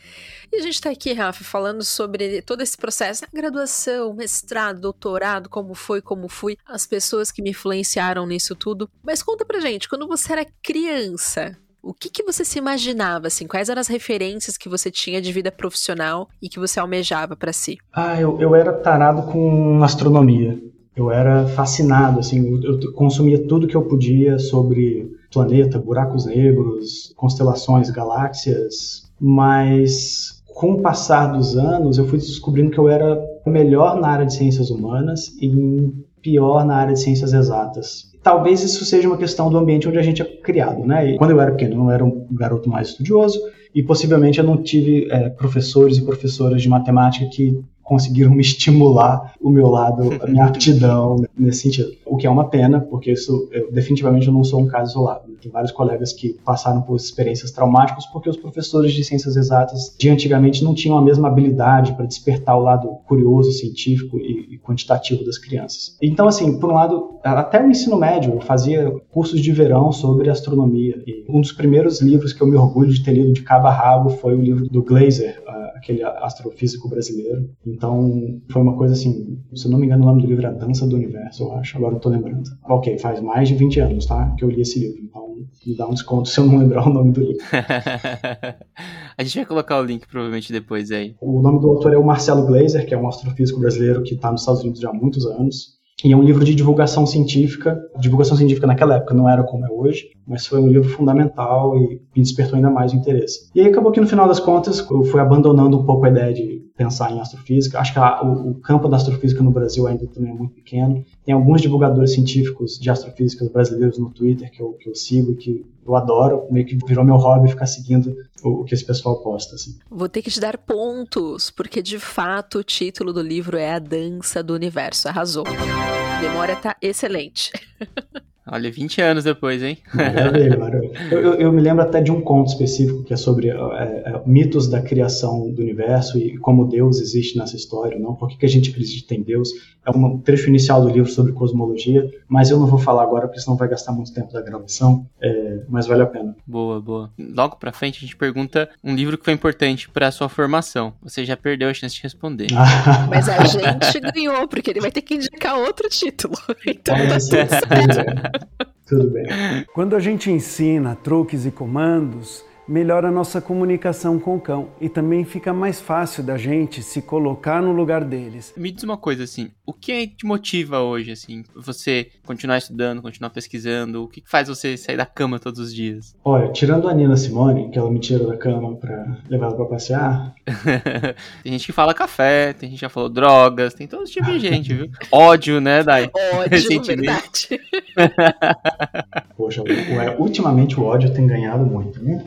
E a gente tá aqui, Rafa, falando sobre todo esse processo, graduação, mestrado, doutorado, como foi, como fui, as pessoas que me influenciaram nisso tudo. Mas conta pra gente, quando você era criança, o que, que você se imaginava, assim? Quais eram as referências que você tinha de vida profissional e que você almejava para si? Ah, eu, eu era tarado com astronomia eu era fascinado, assim, eu consumia tudo que eu podia sobre planeta, buracos negros, constelações, galáxias, mas com o passar dos anos eu fui descobrindo que eu era melhor na área de ciências humanas e pior na área de ciências exatas. Talvez isso seja uma questão do ambiente onde a gente é criado, né? E quando eu era pequeno, eu não era um garoto mais estudioso e possivelmente eu não tive é, professores e professoras de matemática que conseguiram me estimular o meu lado, a minha aptidão nesse sentido. O que é uma pena, porque isso eu, definitivamente eu não sou um caso isolado. Tem vários colegas que passaram por experiências traumáticas porque os professores de ciências exatas de antigamente não tinham a mesma habilidade para despertar o lado curioso, científico e, e quantitativo das crianças. Então, assim, por um lado, até o ensino médio eu fazia cursos de verão sobre astronomia. E um dos primeiros livros que eu me orgulho de ter lido de cabo a rabo foi o livro do Glaser, aquele astrofísico brasileiro. Então, foi uma coisa assim, se eu não me engano, o nome do livro é A Dança do Universo, eu acho, agora eu tô lembrando. Ok, faz mais de 20 anos, tá, que eu li esse livro, então me dá um desconto se eu não lembrar o nome do livro. a gente vai colocar o link provavelmente depois aí. O nome do autor é o Marcelo Glazer, que é um astrofísico brasileiro que está nos Estados Unidos já há muitos anos. E é um livro de divulgação científica. Divulgação científica naquela época não era como é hoje, mas foi um livro fundamental e me despertou ainda mais o interesse. E aí acabou que no final das contas eu fui abandonando um pouco a ideia de pensar em astrofísica. Acho que a, o, o, campo da astrofísica no Brasil ainda também é muito pequeno. Tem alguns divulgadores científicos de astrofísica brasileiros no Twitter que eu, que eu sigo, que eu adoro, meio que virou meu hobby ficar seguindo o, que esse pessoal posta. Assim. Vou ter que te dar pontos, porque de fato o título do livro é A Dança do Universo. Arrasou. A memória tá excelente. Olha, 20 anos depois, hein? Maravilha, maravilha. Eu, eu, eu, me lembro até de um conto específico que é sobre é, é, mitos da criação do universo e como Deus existe nessa história, não? Por que, que a gente acredita em Deus? É um trecho inicial do livro sobre cosmologia, mas eu não vou falar agora porque senão vai gastar muito tempo da gravação, é, mas vale a pena. Boa, boa. Logo pra frente a gente pergunta um livro que foi importante para a sua formação. Você já perdeu a chance de responder. mas a gente ganhou, porque ele vai ter que indicar outro título. Então tá tudo certo. Tudo bem. Quando a gente ensina truques e comandos, melhora a nossa comunicação com o cão e também fica mais fácil da gente se colocar no lugar deles. Me diz uma coisa assim, o que te motiva hoje assim, você continuar estudando, continuar pesquisando, o que faz você sair da cama todos os dias? Olha, tirando a Nina Simone, que ela me tira da cama para levar ela para passear. tem gente que fala café, tem gente que já falou drogas, tem todo tipo de gente, viu? Ódio, né, Dai? Ódio, verdade. Poxa, ultimamente o ódio tem ganhado muito, né?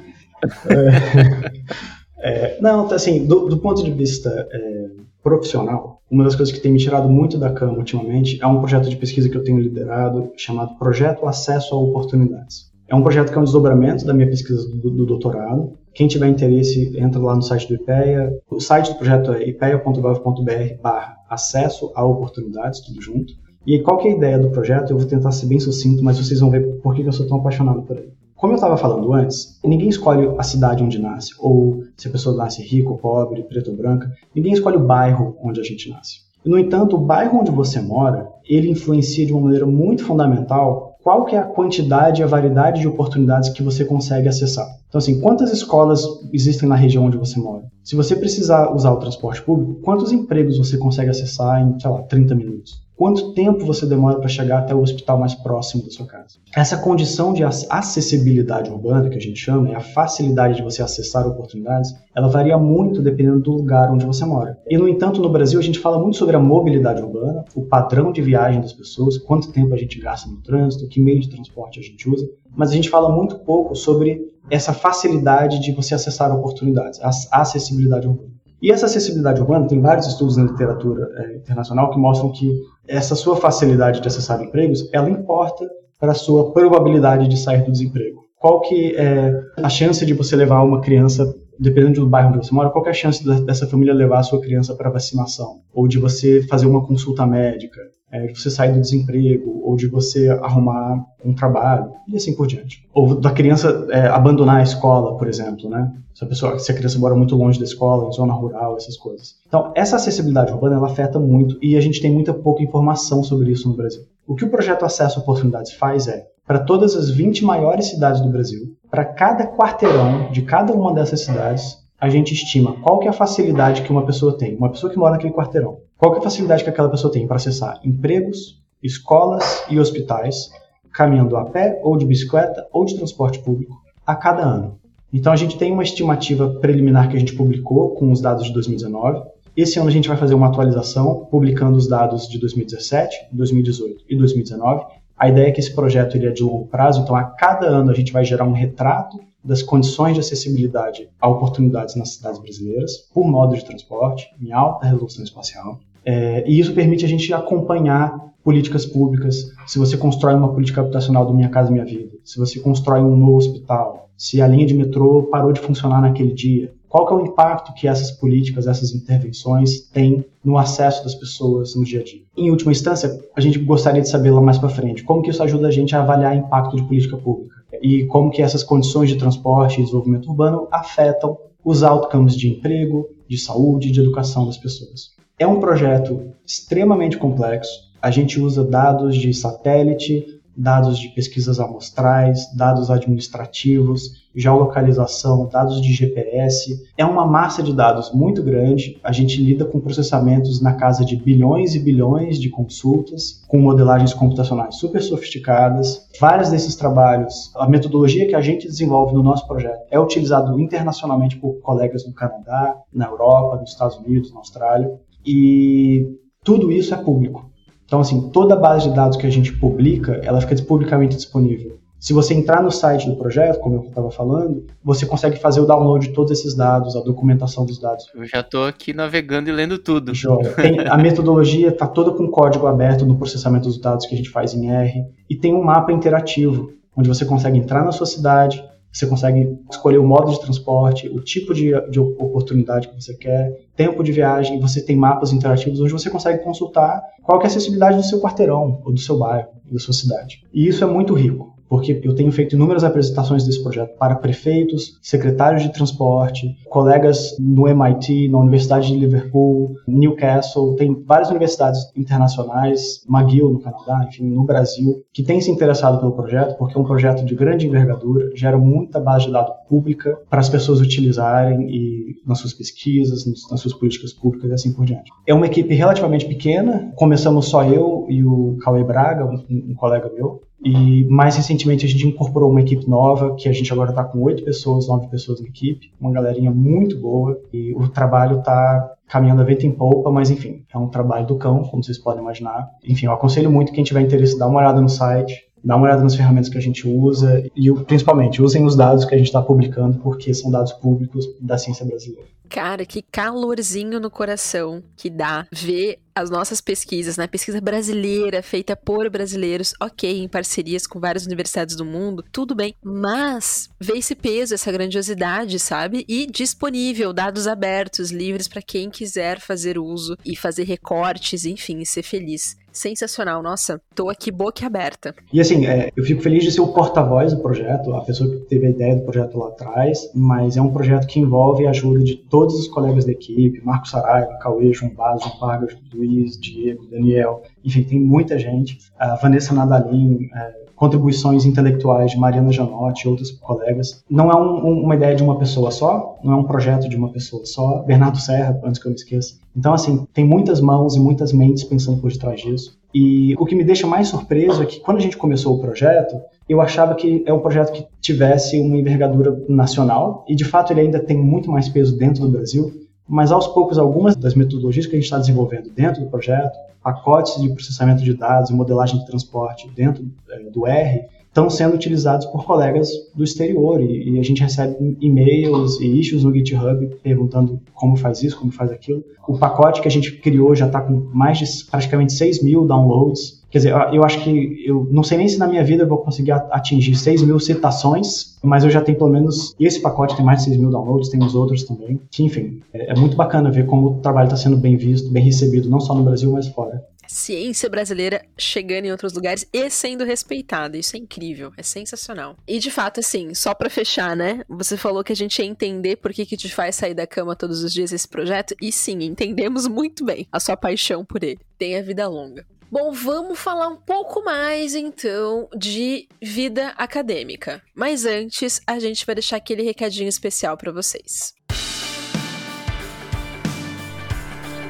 É, é, não, assim, do, do, ponto de vista é, profissional, uma das coisas que tem me tirado muito da cama ultimamente é um projeto de pesquisa que eu tenho liderado chamado Projeto Acesso a Oportunidades. É um projeto que é um desdobramento da minha pesquisa do, do doutorado. Quem tiver interesse, entra lá no site do IPEA. O site do projeto é ipea.gov.br barra acesso a oportunidades, tudo junto. E qual que é a ideia do projeto? Eu vou tentar ser bem sucinto, mas vocês vão ver por que eu sou tão apaixonado por ele. Como eu estava falando antes, ninguém escolhe a cidade onde nasce, ou se a pessoa nasce rico, ou pobre, preto ou branca. Ninguém escolhe o bairro onde a gente nasce. No entanto, o bairro onde você mora, ele influencia de uma maneira muito fundamental qual que é a quantidade e a variedade de oportunidades que você consegue acessar. Então, assim, quantas escolas existem na região onde você mora? Se você precisar usar o transporte público, quantos empregos você consegue acessar em, sei lá, 30 minutos? Quanto tempo você demora para chegar até o hospital mais próximo da sua casa? Essa condição de acessibilidade urbana, que a gente chama, é a facilidade de você acessar oportunidades, ela varia muito dependendo do lugar onde você mora. E, no entanto, no Brasil, a gente fala muito sobre a mobilidade urbana, o padrão de viagem das pessoas, quanto tempo a gente gasta no trânsito, que meio de transporte a gente usa, mas a gente fala muito pouco sobre essa facilidade de você acessar oportunidades, a acessibilidade urbana. E essa acessibilidade urbana, tem vários estudos na literatura é, internacional que mostram que essa sua facilidade de acessar empregos, ela importa para a sua probabilidade de sair do desemprego. Qual que é a chance de você levar uma criança, dependendo do bairro onde você mora, qual é a chance dessa família levar a sua criança para vacinação? Ou de você fazer uma consulta médica? É, de você sair do desemprego, ou de você arrumar um trabalho, e assim por diante. Ou da criança é, abandonar a escola, por exemplo, né? Se a, pessoa, se a criança mora muito longe da escola, em zona rural, essas coisas. Então, essa acessibilidade urbana, ela afeta muito, e a gente tem muita pouca informação sobre isso no Brasil. O que o projeto Acesso a Oportunidades faz é, para todas as 20 maiores cidades do Brasil, para cada quarteirão de cada uma dessas cidades, a gente estima qual que é a facilidade que uma pessoa tem, uma pessoa que mora naquele quarteirão. Qual é a facilidade que aquela pessoa tem para acessar empregos, escolas e hospitais, caminhando a pé ou de bicicleta ou de transporte público a cada ano. Então a gente tem uma estimativa preliminar que a gente publicou com os dados de 2019. Esse ano a gente vai fazer uma atualização publicando os dados de 2017, 2018 e 2019. A ideia é que esse projeto ele é de longo prazo, então a cada ano a gente vai gerar um retrato das condições de acessibilidade a oportunidades nas cidades brasileiras, por modo de transporte, em alta resolução espacial. É, e isso permite a gente acompanhar políticas públicas, se você constrói uma política habitacional do Minha Casa Minha Vida, se você constrói um novo hospital, se a linha de metrô parou de funcionar naquele dia, qual que é o impacto que essas políticas, essas intervenções têm no acesso das pessoas no dia a dia. Em última instância, a gente gostaria de saber lá mais para frente como que isso ajuda a gente a avaliar impacto de política pública e como que essas condições de transporte e desenvolvimento urbano afetam os outcomes de emprego, de saúde e de educação das pessoas. É um projeto extremamente complexo. A gente usa dados de satélite, dados de pesquisas amostrais, dados administrativos, geolocalização, dados de GPS. É uma massa de dados muito grande. A gente lida com processamentos na casa de bilhões e bilhões de consultas, com modelagens computacionais super sofisticadas. Vários desses trabalhos, a metodologia que a gente desenvolve no nosso projeto é utilizado internacionalmente por colegas no Canadá, na Europa, nos Estados Unidos, na Austrália. E tudo isso é público. Então, assim, toda a base de dados que a gente publica, ela fica publicamente disponível. Se você entrar no site do projeto, como eu estava falando, você consegue fazer o download de todos esses dados, a documentação dos dados. Eu já estou aqui navegando e lendo tudo. Tem, a metodologia está toda com código aberto no processamento dos dados que a gente faz em R. E tem um mapa interativo, onde você consegue entrar na sua cidade, você consegue escolher o modo de transporte, o tipo de, de oportunidade que você quer, tempo de viagem, você tem mapas interativos onde você consegue consultar qual é a acessibilidade do seu quarteirão, ou do seu bairro, da sua cidade. E isso é muito rico porque eu tenho feito inúmeras apresentações desse projeto para prefeitos, secretários de transporte, colegas no MIT, na Universidade de Liverpool, Newcastle, tem várias universidades internacionais, McGill no Canadá, enfim, no Brasil, que têm se interessado pelo projeto, porque é um projeto de grande envergadura, gera muita base de dados pública para as pessoas utilizarem e nas suas pesquisas, nas suas políticas públicas e assim por diante. É uma equipe relativamente pequena, começamos só eu e o Cauê Braga, um, um colega meu, e mais recentemente a gente incorporou uma equipe nova, que a gente agora está com oito pessoas, nove pessoas na equipe, uma galerinha muito boa, e o trabalho está caminhando a vento em polpa, mas enfim, é um trabalho do cão, como vocês podem imaginar. Enfim, eu aconselho muito quem tiver interesse, dar uma olhada no site, dá uma olhada nas ferramentas que a gente usa e principalmente usem os dados que a gente está publicando porque são dados públicos da ciência brasileira. Cara, que calorzinho no coração que dá ver as nossas pesquisas, né? Pesquisa brasileira feita por brasileiros, ok, em parcerias com várias universidades do mundo, tudo bem, mas ver esse peso, essa grandiosidade, sabe? E disponível, dados abertos, livres para quem quiser fazer uso e fazer recortes, enfim, e ser feliz sensacional. Nossa, tô aqui boca aberta. E assim, é, eu fico feliz de ser o porta-voz do projeto, a pessoa que teve a ideia do projeto lá atrás, mas é um projeto que envolve a ajuda de todos os colegas da equipe, Marcos Saraiva, Cauê, João Baz, João Vargas, Luiz, Diego, Daniel, enfim, tem muita gente. A Vanessa Nadalim, é, contribuições intelectuais de Mariana Janotti e outros colegas. Não é um, um, uma ideia de uma pessoa só, não é um projeto de uma pessoa só. Bernardo Serra, antes que eu me esqueça. Então, assim, tem muitas mãos e muitas mentes pensando por detrás disso. E o que me deixa mais surpreso é que quando a gente começou o projeto, eu achava que é um projeto que tivesse uma envergadura nacional, e de fato ele ainda tem muito mais peso dentro do Brasil, mas aos poucos algumas das metodologias que a gente está desenvolvendo dentro do projeto, pacotes de processamento de dados e modelagem de transporte dentro é, do R, estão sendo utilizados por colegas do exterior e, e a gente recebe e-mails e issues no GitHub perguntando como faz isso, como faz aquilo. O pacote que a gente criou já está com mais de praticamente 6 mil downloads. Quer dizer, eu acho que eu não sei nem se na minha vida eu vou conseguir atingir 6 mil citações, mas eu já tenho pelo menos. Esse pacote tem mais de 6 mil downloads, tem os outros também. Enfim, é, é muito bacana ver como o trabalho está sendo bem visto, bem recebido, não só no Brasil, mas fora ciência brasileira chegando em outros lugares e sendo respeitada. Isso é incrível, é sensacional. E de fato, assim, só para fechar, né? Você falou que a gente ia entender por que, que te faz sair da cama todos os dias esse projeto, e sim, entendemos muito bem a sua paixão por ele. Tenha vida longa. Bom, vamos falar um pouco mais então de vida acadêmica. Mas antes, a gente vai deixar aquele recadinho especial para vocês.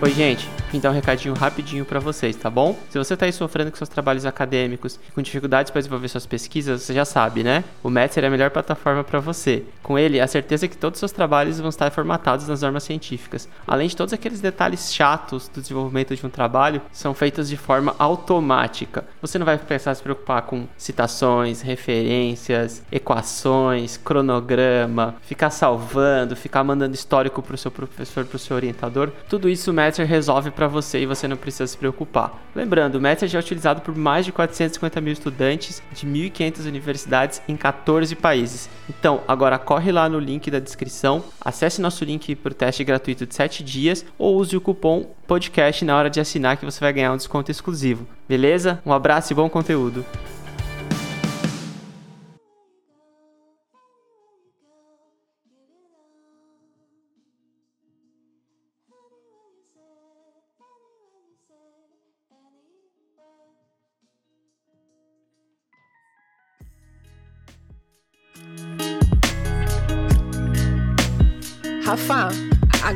Oi, gente. Então, um recadinho rapidinho para vocês, tá bom? Se você tá aí sofrendo com seus trabalhos acadêmicos, com dificuldades para desenvolver suas pesquisas, você já sabe, né? O Metzer é a melhor plataforma para você. Com ele, a certeza é que todos os seus trabalhos vão estar formatados nas normas científicas. Além de todos aqueles detalhes chatos do desenvolvimento de um trabalho, são feitos de forma automática. Você não vai precisar se preocupar com citações, referências, equações, cronograma, ficar salvando, ficar mandando histórico para o seu professor, para o seu orientador. Tudo isso o Metzer resolve para você e você não precisa se preocupar. Lembrando, o Message é utilizado por mais de 450 mil estudantes de 1.500 universidades em 14 países. Então, agora corre lá no link da descrição, acesse nosso link para o teste gratuito de 7 dias ou use o cupom podcast na hora de assinar que você vai ganhar um desconto exclusivo. Beleza? Um abraço e bom conteúdo!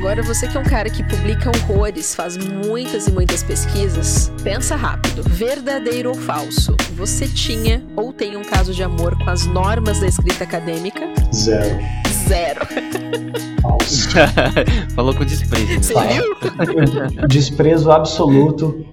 Agora você que é um cara que publica horrores, faz muitas e muitas pesquisas, pensa rápido, verdadeiro ou falso? Você tinha ou tem um caso de amor com as normas da escrita acadêmica? Zero. Zero. Falso. Falou com desprezo. Você viu? Desprezo absoluto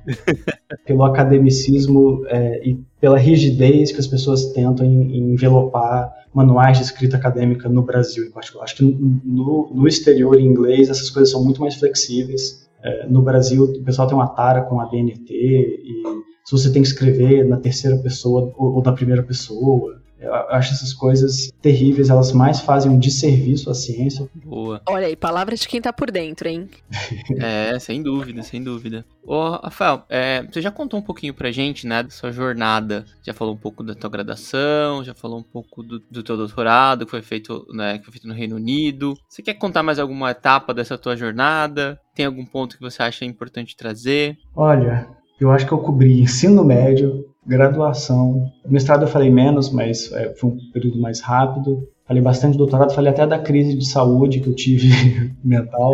pelo academicismo é, e pela rigidez que as pessoas tentam envelopar manuais de escrita acadêmica no Brasil, em particular. Acho que no, no exterior, em inglês, essas coisas são muito mais flexíveis. É, no Brasil, o pessoal tem uma tara com a BNT e se você tem que escrever na terceira pessoa ou, ou na primeira pessoa. Eu acho essas coisas terríveis, elas mais fazem um desserviço à ciência. Boa. Olha aí, palavras de quem tá por dentro, hein? é, sem dúvida, sem dúvida. Ô, Rafael, é, você já contou um pouquinho pra gente, né, da sua jornada. Já falou um pouco da tua graduação, já falou um pouco do, do teu doutorado, que foi feito, né, que foi feito no Reino Unido. Você quer contar mais alguma etapa dessa tua jornada? Tem algum ponto que você acha importante trazer? Olha, eu acho que eu cobri ensino médio, graduação. Mestrado eu falei menos, mas é, foi um período mais rápido. Falei bastante doutorado, falei até da crise de saúde que eu tive mental.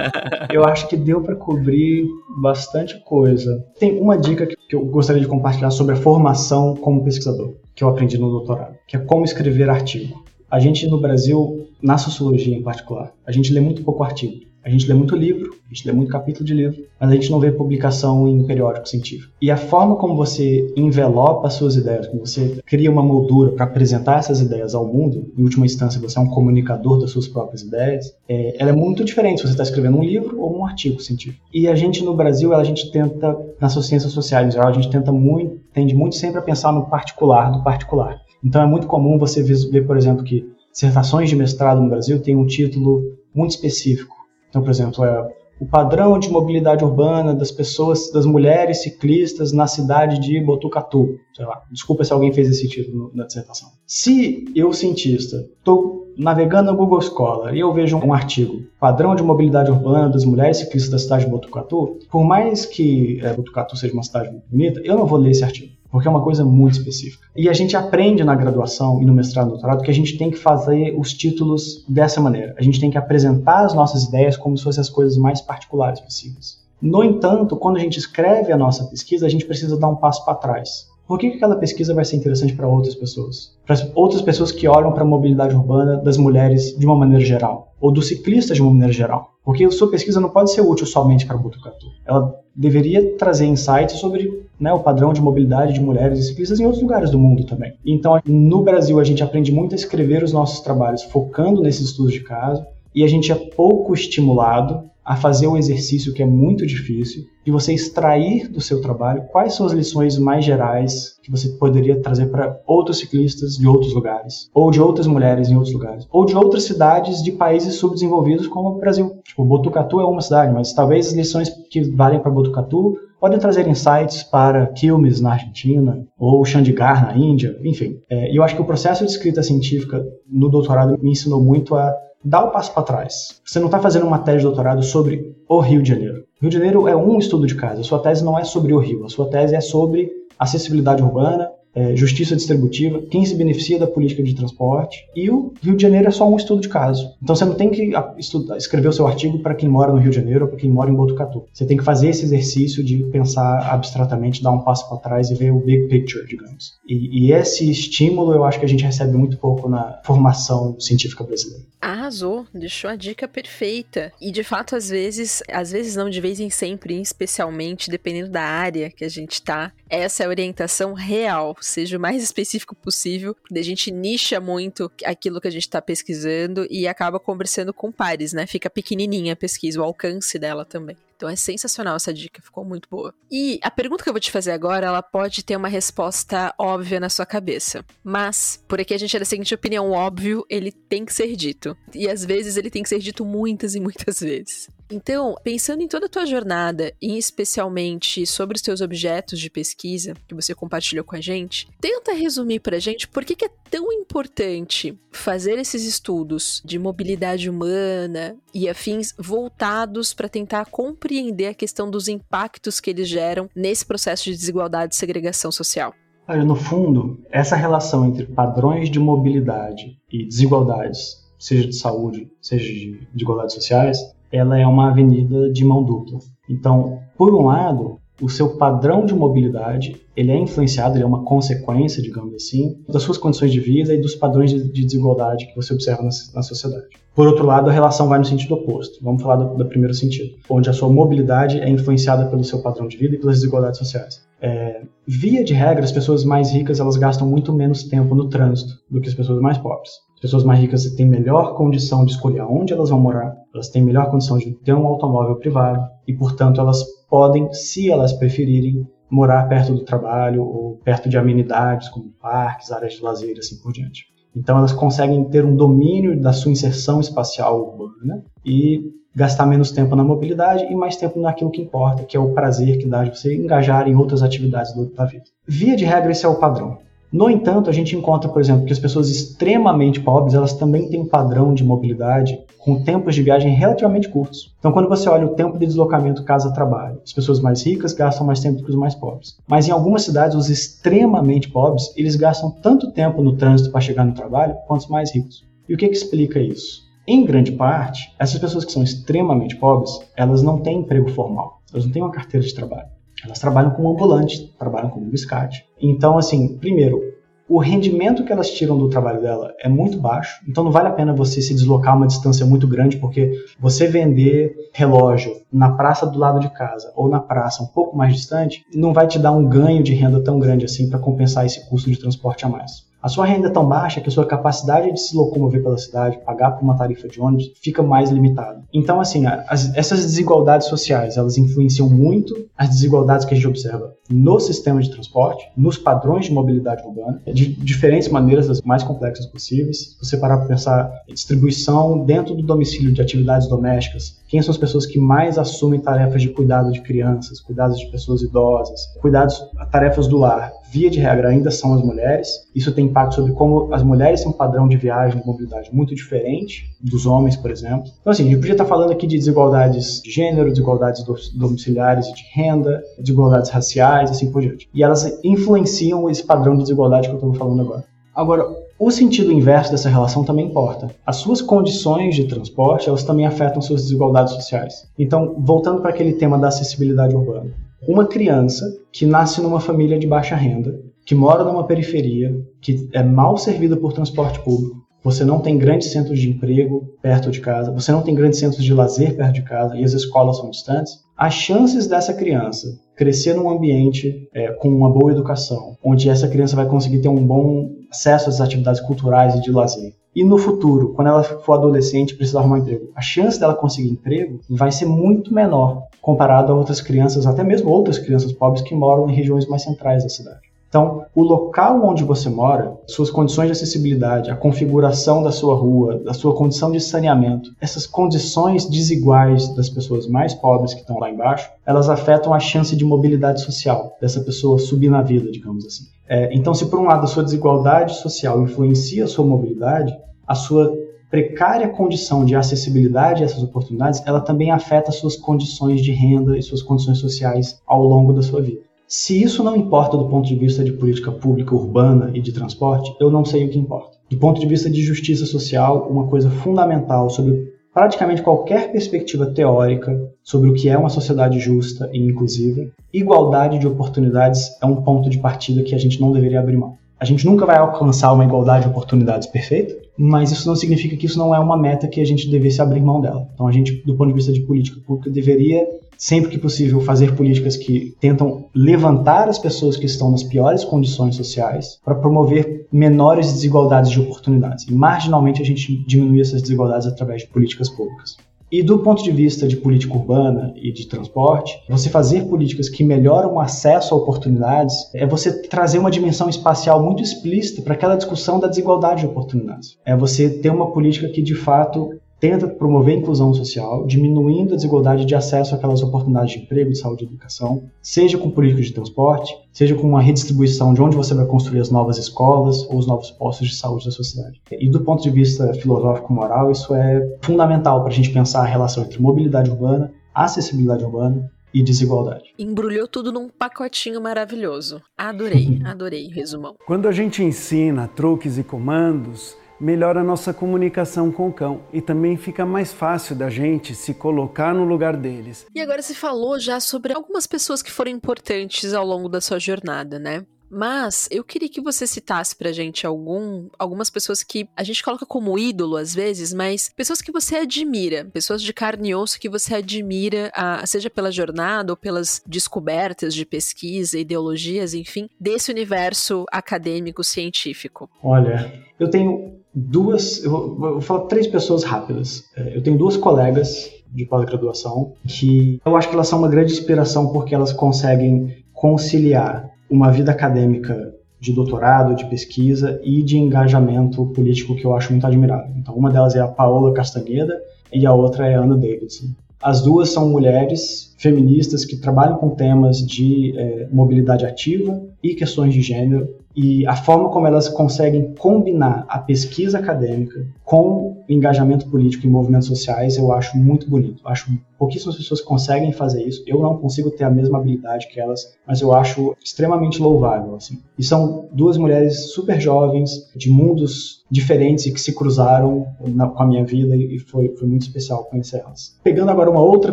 eu acho que deu para cobrir bastante coisa. Tem uma dica que eu gostaria de compartilhar sobre a formação como pesquisador, que eu aprendi no doutorado, que é como escrever artigo. A gente no Brasil, na sociologia em particular, a gente lê muito pouco artigo. A gente lê muito livro, a gente lê muito capítulo de livro, mas a gente não vê publicação em periódico científico. E a forma como você envelopa as suas ideias, como você cria uma moldura para apresentar essas ideias ao mundo, em última instância você é um comunicador das suas próprias ideias, é, ela é muito diferente se você está escrevendo um livro ou um artigo científico. E a gente no Brasil, a gente tenta, nas ciências sociais em geral, a gente tenta muito, tende muito sempre a pensar no particular do particular. Então é muito comum você ver, por exemplo, que dissertações de mestrado no Brasil têm um título muito específico então, por exemplo, é o padrão de mobilidade urbana das pessoas, das mulheres ciclistas na cidade de Botucatu. Sei lá, desculpa se alguém fez esse título na dissertação. Se eu, cientista, estou navegando no Google Scholar e eu vejo um artigo, padrão de mobilidade urbana das mulheres ciclistas da cidade de Botucatu, por mais que é, Botucatu seja uma cidade bonita, eu não vou ler esse artigo porque é uma coisa muito específica. E a gente aprende na graduação e no mestrado e doutorado que a gente tem que fazer os títulos dessa maneira. A gente tem que apresentar as nossas ideias como se fossem as coisas mais particulares possíveis. No entanto, quando a gente escreve a nossa pesquisa, a gente precisa dar um passo para trás. Por que, que aquela pesquisa vai ser interessante para outras pessoas? Para outras pessoas que olham para a mobilidade urbana das mulheres de uma maneira geral, ou dos ciclistas de uma maneira geral. Porque a sua pesquisa não pode ser útil somente para Botucatu. Ela deveria trazer insights sobre né, o padrão de mobilidade de mulheres e ciclistas em outros lugares do mundo também. Então, no Brasil, a gente aprende muito a escrever os nossos trabalhos focando nesses estudos de caso e a gente é pouco estimulado a fazer um exercício que é muito difícil, de você extrair do seu trabalho quais são as lições mais gerais que você poderia trazer para outros ciclistas de outros lugares, ou de outras mulheres em outros lugares, ou de outras cidades de países subdesenvolvidos como o Brasil. Tipo, Botucatu é uma cidade, mas talvez as lições que valem para Botucatu podem trazer insights para Quilmes na Argentina ou Chandigarh na Índia, enfim. É, e eu acho que o processo de escrita científica no doutorado me ensinou muito a dá o um passo para trás. Você não está fazendo uma tese de doutorado sobre o Rio de Janeiro. Rio de Janeiro é um estudo de caso. A sua tese não é sobre o Rio. A sua tese é sobre acessibilidade urbana, é, justiça distributiva, quem se beneficia da política de transporte, e o Rio de Janeiro é só um estudo de caso. Então você não tem que estudar, escrever o seu artigo para quem mora no Rio de Janeiro ou para quem mora em Botucatu. Você tem que fazer esse exercício de pensar abstratamente, dar um passo para trás e ver o big picture, digamos. E, e esse estímulo eu acho que a gente recebe muito pouco na formação científica brasileira. Arrasou, deixou a dica perfeita. E de fato, às vezes, às vezes não, de vez em sempre, especialmente, dependendo da área que a gente tá, essa é a orientação real, seja o mais específico possível, a gente nicha muito aquilo que a gente tá pesquisando e acaba conversando com pares, né? Fica pequenininha a pesquisa, o alcance dela também. Então é sensacional essa dica, ficou muito boa. E a pergunta que eu vou te fazer agora, ela pode ter uma resposta óbvia na sua cabeça. Mas, por aqui a gente é da seguinte opinião, óbvio, ele tem que ser dito. E às vezes ele tem que ser dito muitas e muitas vezes. Então, pensando em toda a tua jornada, e especialmente sobre os teus objetos de pesquisa que você compartilhou com a gente, tenta resumir pra gente por que, que é tão importante fazer esses estudos de mobilidade humana e afins voltados para tentar compreender a questão dos impactos que eles geram nesse processo de desigualdade e segregação social. Olha, no fundo, essa relação entre padrões de mobilidade e desigualdades, seja de saúde, seja de desigualdades sociais, ela é uma avenida de mão dupla. Então, por um lado, o seu padrão de mobilidade ele é influenciado, ele é uma consequência, digamos assim, das suas condições de vida e dos padrões de, de desigualdade que você observa na, na, sociedade. Por outro lado, a relação vai no sentido oposto. Vamos falar do, do, primeiro sentido, onde a sua mobilidade é influenciada pelo seu padrão de vida e pelas desigualdades sociais. É, via de regra, as pessoas mais ricas elas gastam muito menos tempo no trânsito do que as pessoas mais pobres pessoas mais ricas têm melhor condição de escolher onde elas vão morar, elas têm melhor condição de ter um automóvel privado e, portanto, elas podem, se elas preferirem, morar perto do trabalho ou perto de amenidades como parques, áreas de lazer e assim por diante. Então, elas conseguem ter um domínio da sua inserção espacial urbana e gastar menos tempo na mobilidade e mais tempo naquilo que importa, que é o prazer que dá de você engajar em outras atividades da vida. Via de regra, esse é o padrão. No entanto, a gente encontra, por exemplo, que as pessoas extremamente pobres, elas também têm um padrão de mobilidade com tempos de viagem relativamente curtos. Então, quando você olha o tempo de deslocamento casa-trabalho, as pessoas mais ricas gastam mais tempo que os mais pobres. Mas em algumas cidades, os extremamente pobres, eles gastam tanto tempo no trânsito para chegar no trabalho quanto os mais ricos. E o que, que explica isso? Em grande parte, essas pessoas que são extremamente pobres, elas não têm emprego formal, elas não têm uma carteira de trabalho. Elas trabalham como ambulante, trabalham como biscate. Então, assim, primeiro, o rendimento que elas tiram do trabalho dela é muito baixo, então não vale a pena você se deslocar uma distância muito grande, porque você vender relógio na praça do lado de casa ou na praça um pouco mais distante não vai te dar um ganho de renda tão grande assim para compensar esse custo de transporte a mais. A sua renda é tão baixa que a sua capacidade de se locomover pela cidade, pagar por uma tarifa de ônibus, fica mais limitada. Então, assim, as, essas desigualdades sociais, elas influenciam muito as desigualdades que a gente observa no sistema de transporte, nos padrões de mobilidade urbana, de diferentes maneiras, das mais complexas possíveis. Se você parar para pensar distribuição dentro do domicílio de atividades domésticas, quem são as pessoas que mais assumem tarefas de cuidado de crianças, cuidados de pessoas idosas, cuidados, tarefas do lar, via de regra, ainda são as mulheres. Isso tem impacto sobre como as mulheres têm um padrão de viagem e mobilidade muito diferente dos homens, por exemplo. Então, assim, a gente podia estar falando aqui de desigualdades de gênero, desigualdades domiciliares e de renda, desigualdades raciais, assim por diante. E elas influenciam esse padrão de desigualdade que eu estou falando agora. Agora, o sentido inverso dessa relação também importa. As suas condições de transporte, elas também afetam suas desigualdades sociais. Então, voltando para aquele tema da acessibilidade urbana. Uma criança que nasce numa família de baixa renda, que mora numa periferia, que é mal servida por transporte público, você não tem grandes centros de emprego perto de casa, você não tem grandes centros de lazer perto de casa e as escolas são distantes, as chances dessa criança crescer num ambiente é, com uma boa educação, onde essa criança vai conseguir ter um bom acesso às atividades culturais e de lazer. E no futuro, quando ela for adolescente precisar arrumar um emprego, a chance dela conseguir emprego vai ser muito menor comparado a outras crianças, até mesmo outras crianças pobres que moram em regiões mais centrais da cidade. Então, o local onde você mora, suas condições de acessibilidade, a configuração da sua rua, da sua condição de saneamento, essas condições desiguais das pessoas mais pobres que estão lá embaixo, elas afetam a chance de mobilidade social dessa pessoa subir na vida, digamos assim. É, então, se por um lado a sua desigualdade social influencia a sua mobilidade, a sua precária condição de acessibilidade a essas oportunidades, ela também afeta suas condições de renda e suas condições sociais ao longo da sua vida. Se isso não importa do ponto de vista de política pública urbana e de transporte, eu não sei o que importa. Do ponto de vista de justiça social, uma coisa fundamental sobre praticamente qualquer perspectiva teórica sobre o que é uma sociedade justa e inclusiva, igualdade de oportunidades é um ponto de partida que a gente não deveria abrir mão. A gente nunca vai alcançar uma igualdade de oportunidades perfeita, mas isso não significa que isso não é uma meta que a gente devesse abrir mão dela. Então a gente, do ponto de vista de política pública, deveria sempre que possível fazer políticas que tentam levantar as pessoas que estão nas piores condições sociais para promover menores desigualdades de oportunidades. E marginalmente a gente diminui essas desigualdades através de políticas públicas. E do ponto de vista de política urbana e de transporte, você fazer políticas que melhoram o acesso a oportunidades é você trazer uma dimensão espacial muito explícita para aquela discussão da desigualdade de oportunidades. É você ter uma política que de fato tenta promover a inclusão social, diminuindo a desigualdade de acesso àquelas oportunidades de emprego, de saúde e educação, seja com políticas de transporte, seja com uma redistribuição de onde você vai construir as novas escolas ou os novos postos de saúde da sua cidade. E do ponto de vista filosófico-moral, isso é fundamental para a gente pensar a relação entre mobilidade urbana, acessibilidade urbana e desigualdade. Embrulhou tudo num pacotinho maravilhoso. Adorei, adorei, resumão. Quando a gente ensina truques e comandos, melhora a nossa comunicação com o cão e também fica mais fácil da gente se colocar no lugar deles. E agora você falou já sobre algumas pessoas que foram importantes ao longo da sua jornada, né? Mas eu queria que você citasse pra gente algum, algumas pessoas que a gente coloca como ídolo às vezes, mas pessoas que você admira, pessoas de carne e osso que você admira, a, seja pela jornada ou pelas descobertas de pesquisa, ideologias, enfim, desse universo acadêmico científico. Olha, eu tenho duas, eu vou, vou falar três pessoas rápidas. É, eu tenho duas colegas de pós-graduação que eu acho que elas são uma grande inspiração porque elas conseguem conciliar uma vida acadêmica de doutorado, de pesquisa e de engajamento político que eu acho muito admirável. Então, uma delas é a Paola Castaneda e a outra é a Ana Davidson. As duas são mulheres feministas que trabalham com temas de é, mobilidade ativa e questões de gênero e a forma como elas conseguem combinar a pesquisa acadêmica com o engajamento político em movimentos sociais, eu acho muito bonito. Eu acho pouquíssimas pessoas conseguem fazer isso. Eu não consigo ter a mesma habilidade que elas, mas eu acho extremamente louvável. Assim. E são duas mulheres super jovens, de mundos diferentes e que se cruzaram na, com a minha vida e foi, foi muito especial conhecer elas. Pegando agora uma outra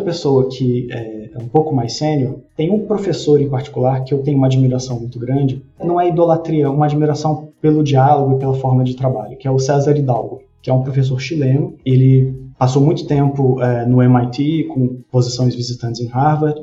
pessoa que é, um pouco mais sênior, tem um professor em particular que eu tenho uma admiração muito grande. Não é idolatria, é uma admiração pelo diálogo e pela forma de trabalho, que é o César Hidalgo, que é um professor chileno. Ele passou muito tempo é, no MIT, com posições visitantes em Harvard.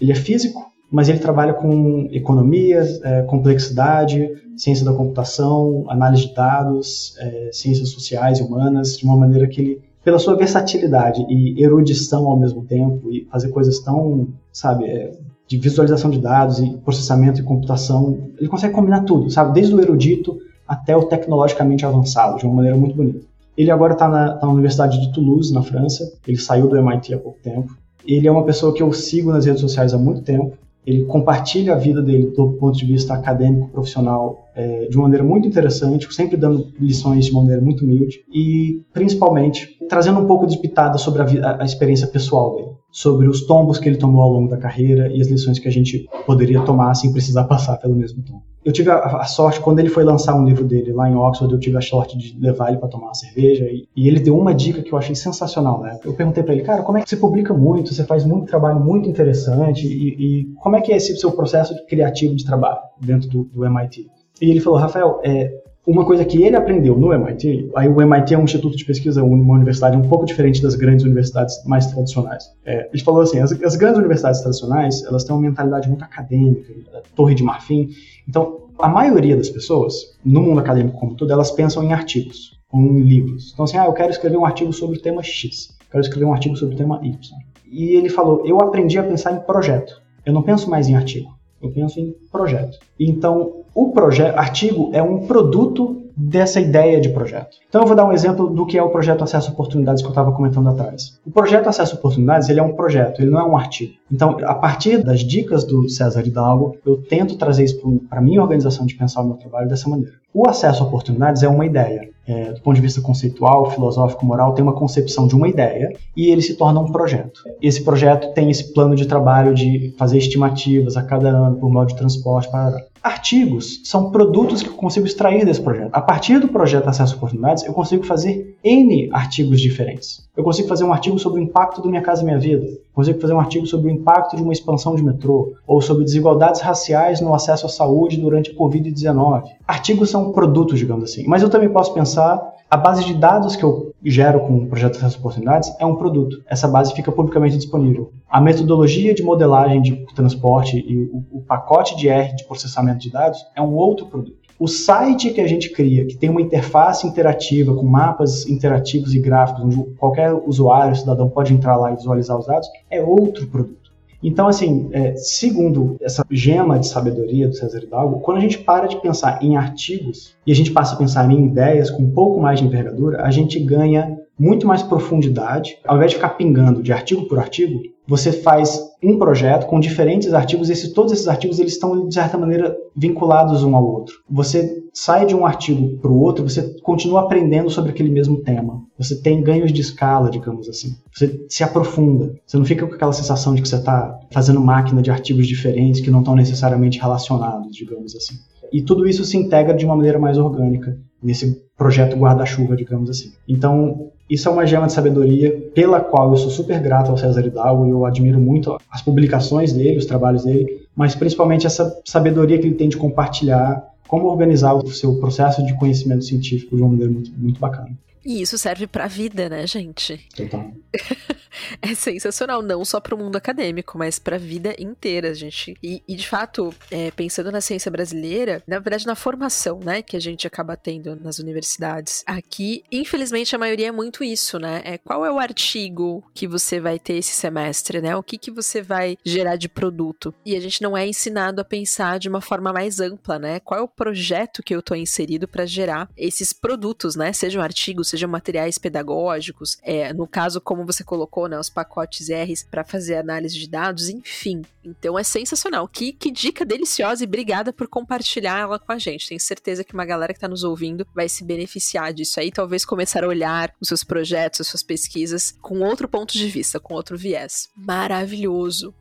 Ele é físico, mas ele trabalha com economia, é, complexidade, ciência da computação, análise de dados, é, ciências sociais e humanas, de uma maneira que ele, pela sua versatilidade e erudição ao mesmo tempo, e fazer coisas tão, sabe, é, de visualização de dados e processamento e computação, ele consegue combinar tudo, sabe, desde o erudito até o tecnologicamente avançado, de uma maneira muito bonita. Ele agora está na, tá na Universidade de Toulouse, na França, ele saiu do MIT há pouco tempo. Ele é uma pessoa que eu sigo nas redes sociais há muito tempo, ele compartilha a vida dele do ponto de vista acadêmico, profissional, é, de uma maneira muito interessante, sempre dando lições de maneira muito humilde e, principalmente, trazendo um pouco de pitada sobre a, a, experiência pessoal dele, sobre os tombos que ele tomou ao longo da carreira e as lições que a gente poderia tomar sem precisar passar pelo mesmo tombo eu tive a, a, sorte, quando ele foi lançar um livro dele lá em Oxford, eu tive a sorte de levar ele para tomar uma cerveja e, e, ele deu uma dica que eu achei sensacional, né? Eu perguntei para ele, cara, como é que você publica muito, você faz muito trabalho muito interessante e, e como é que é esse seu processo criativo de trabalho dentro do, do MIT? E ele falou, Rafael, é, uma coisa que ele aprendeu no MIT, aí o MIT é um instituto de pesquisa, uma universidade um pouco diferente das grandes universidades mais tradicionais. É, ele falou assim, as, as, grandes universidades tradicionais, elas têm uma mentalidade muito acadêmica, torre de marfim. Então, a maioria das pessoas, no mundo acadêmico como todo, elas pensam em artigos, ou em livros. Então, assim, ah, eu quero escrever um artigo sobre o tema X, quero escrever um artigo sobre o tema Y. E ele falou, eu aprendi a pensar em projeto. Eu não penso mais em artigo, eu penso em projeto. Então, o artigo é um produto dessa ideia de projeto. Então eu vou dar um exemplo do que é o projeto Acesso a Oportunidades que eu estava comentando atrás. O projeto Acesso a Oportunidades ele é um projeto, ele não é um artigo. Então a partir das dicas do César Hidalgo, eu tento trazer isso para minha organização de pensar o meu trabalho dessa maneira. O acesso a oportunidades é uma ideia. É, do ponto de vista conceitual, filosófico, moral, tem uma concepção de uma ideia e ele se torna um projeto. Esse projeto tem esse plano de trabalho de fazer estimativas a cada ano por modo de transporte. Para... Artigos são produtos que eu consigo extrair desse projeto. A partir do projeto Acesso a Oportunidades, eu consigo fazer N artigos diferentes. Eu consigo fazer um artigo sobre o impacto do Minha Casa Minha Vida. Eu consigo fazer um artigo sobre o impacto de uma expansão de metrô. Ou sobre desigualdades raciais no acesso à saúde durante a Covid-19. Artigos são produtos, digamos assim. Mas eu também posso pensar a base de dados que eu gero com o projeto a Oportunidades é um produto. Essa base fica publicamente disponível. A metodologia de modelagem de transporte e o, o pacote de R de processamento de dados é um outro produto. O site que a gente cria, que tem uma interface interativa com mapas interativos e gráficos, onde qualquer usuário, cidadão pode entrar lá e visualizar os dados, é outro produto. Então, assim, é, segundo essa gema de sabedoria do César Hidalgo, quando a gente para de pensar em artigos e a gente passa a pensar em ideias com um pouco mais de envergadura, a gente ganha muito mais profundidade. Ao invés de ficar pingando de artigo por artigo, você faz um projeto com diferentes artigos e esse, todos esses artigos eles estão de certa maneira vinculados um ao outro. Você sai de um artigo para o outro, você continua aprendendo sobre aquele mesmo tema. Você tem ganhos de escala, digamos assim. Você se aprofunda. Você não fica com aquela sensação de que você está fazendo máquina de artigos diferentes que não estão necessariamente relacionados, digamos assim. E tudo isso se integra de uma maneira mais orgânica nesse projeto guarda-chuva, digamos assim. Então, isso é uma gema de sabedoria pela qual eu sou super grato ao César Hidalgo e eu admiro muito as publicações dele, os trabalhos dele, mas principalmente essa sabedoria que ele tem de compartilhar como organizar o seu processo de conhecimento científico de uma maneira muito, muito bacana. E isso serve para a vida, né, gente? Total. é sensacional, não só para o mundo acadêmico, mas para a vida inteira, gente. E, e de fato, é, pensando na ciência brasileira, na verdade, na formação, né, que a gente acaba tendo nas universidades, aqui, infelizmente, a maioria é muito isso, né? É qual é o artigo que você vai ter esse semestre, né? O que que você vai gerar de produto? E a gente não é ensinado a pensar de uma forma mais ampla, né? Qual é o projeto que eu tô inserido para gerar esses produtos, né? Sejam artigos, sejam materiais pedagógicos, é, no caso, como você colocou, né, os pacotes R's para fazer análise de dados, enfim. Então é sensacional. Que, que dica deliciosa e obrigada por compartilhar ela com a gente. Tenho certeza que uma galera que está nos ouvindo vai se beneficiar disso aí, talvez começar a olhar os seus projetos, as suas pesquisas com outro ponto de vista, com outro viés. Maravilhoso.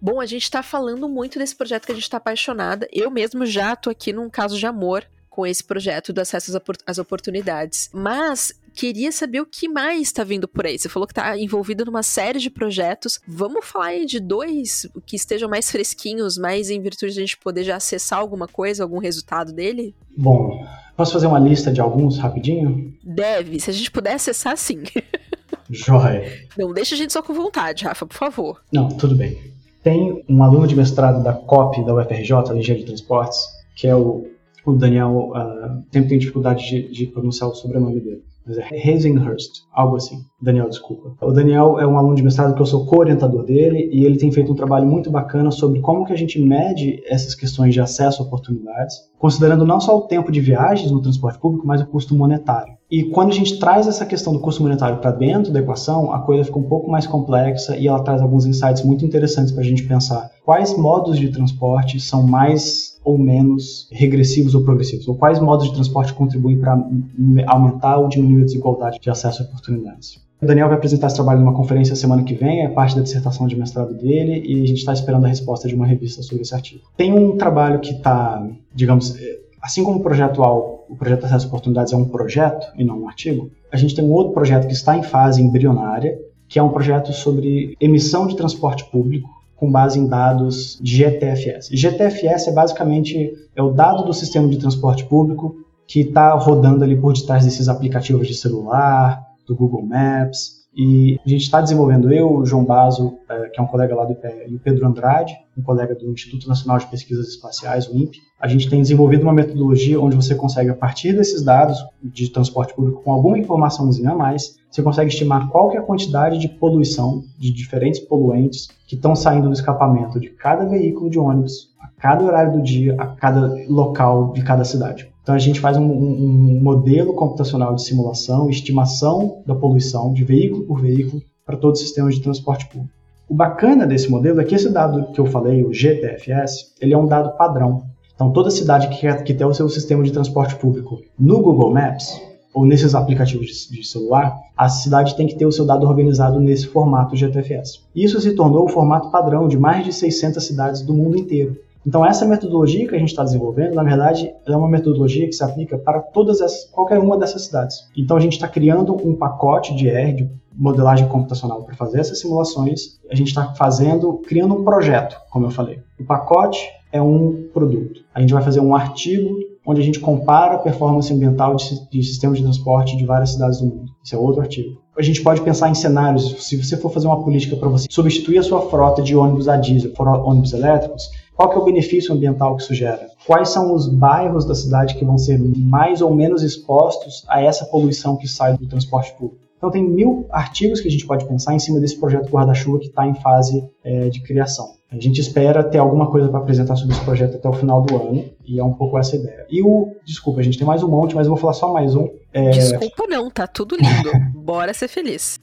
Bom, a gente está falando muito desse projeto que a gente está apaixonada. Eu mesmo já tô aqui num caso de amor com esse projeto do acesso às oportunidades. Mas queria saber o que mais está vindo por aí. Você falou que está envolvido numa série de projetos. Vamos falar aí de dois que estejam mais fresquinhos, mais em virtude de a gente poder já acessar alguma coisa, algum resultado dele? Bom, posso fazer uma lista de alguns rapidinho? Deve, se a gente puder acessar, sim. Joia. Não deixa a gente só com vontade, Rafa, por favor. Não, tudo bem. Tem um aluno de mestrado da COP, da UFRJ, da Engenharia de Transportes, que é o o Daniel uh, sempre tem dificuldade de, de, pronunciar o sobrenome dele. Mas é Hazenhurst, algo assim. Daniel, desculpa. O Daniel é um aluno de mestrado que eu sou co-orientador dele e ele tem feito um trabalho muito bacana sobre como que a gente mede essas questões de acesso a oportunidades, considerando não só o tempo de viagens no transporte público, mas o custo monetário. E quando a gente traz essa questão do custo monetário para dentro da equação, a coisa fica um pouco mais complexa e ela traz alguns insights muito interessantes para a gente pensar quais modos de transporte são mais ou menos regressivos ou progressivos, ou quais modos de transporte contribuem para aumentar ou diminuir a desigualdade de acesso a oportunidades. O Daniel vai apresentar esse trabalho numa conferência semana que vem, é parte da dissertação de mestrado dele, e a gente está esperando a resposta de uma revista sobre esse artigo. Tem um trabalho que está, digamos, assim como o projeto AL, o projeto Acesso a Oportunidades é um projeto e não um artigo, a gente tem um outro projeto que está em fase embrionária, que é um projeto sobre emissão de transporte público com base em dados de GTFS. GTFS é basicamente é o dado do sistema de transporte público que está rodando ali por detrás desses aplicativos de celular, do Google Maps, e a gente está desenvolvendo, eu, o João Baso, é, que é um colega lá do IPE, e o Pedro Andrade, um colega do Instituto Nacional de Pesquisas Espaciais, o INPE, a gente tem desenvolvido uma metodologia onde você consegue, a partir desses dados de transporte público, com alguma informaçãozinha a mais, você consegue estimar qual é a quantidade de poluição de diferentes poluentes que estão saindo do escapamento de cada veículo de ônibus, a cada horário do dia, a cada local de cada cidade. Então a gente faz um, um modelo computacional de simulação, estimação da poluição de veículo por veículo para todos os sistemas de transporte público. O bacana desse modelo é que esse dado que eu falei, o GTFS, ele é um dado padrão. Então toda cidade que, quer, que tem o seu sistema de transporte público no Google Maps ou nesses aplicativos de, de celular, a cidade tem que ter o seu dado organizado nesse formato GTFS. Isso se tornou o formato padrão de mais de 600 cidades do mundo inteiro. Então, essa metodologia que a gente está desenvolvendo, na verdade, é uma metodologia que se aplica para todas as, qualquer uma dessas cidades. Então, a gente está criando um pacote de R, de modelagem computacional, para fazer essas simulações. A gente está fazendo, criando um projeto, como eu falei. O pacote é um produto. A gente vai fazer um artigo onde a gente compara a performance ambiental de, de sistemas de transporte de várias cidades do mundo. Esse é outro artigo. A gente pode pensar em cenários, se você for fazer uma política para você substituir a sua frota de ônibus a diesel por ônibus elétricos, qual que é o benefício ambiental que isso gera? Quais são os bairros da cidade que vão ser mais ou menos expostos a essa poluição que sai do transporte público? Então tem mil artigos que a gente pode pensar em cima desse projeto guarda-chuva que está em fase é, de criação. A gente espera ter alguma coisa para apresentar sobre esse projeto até o final do ano, e é um pouco essa ideia. E o. Desculpa, a gente tem mais um monte, mas eu vou falar só mais um. É... Desculpa, não, tá tudo lindo. Bora ser feliz.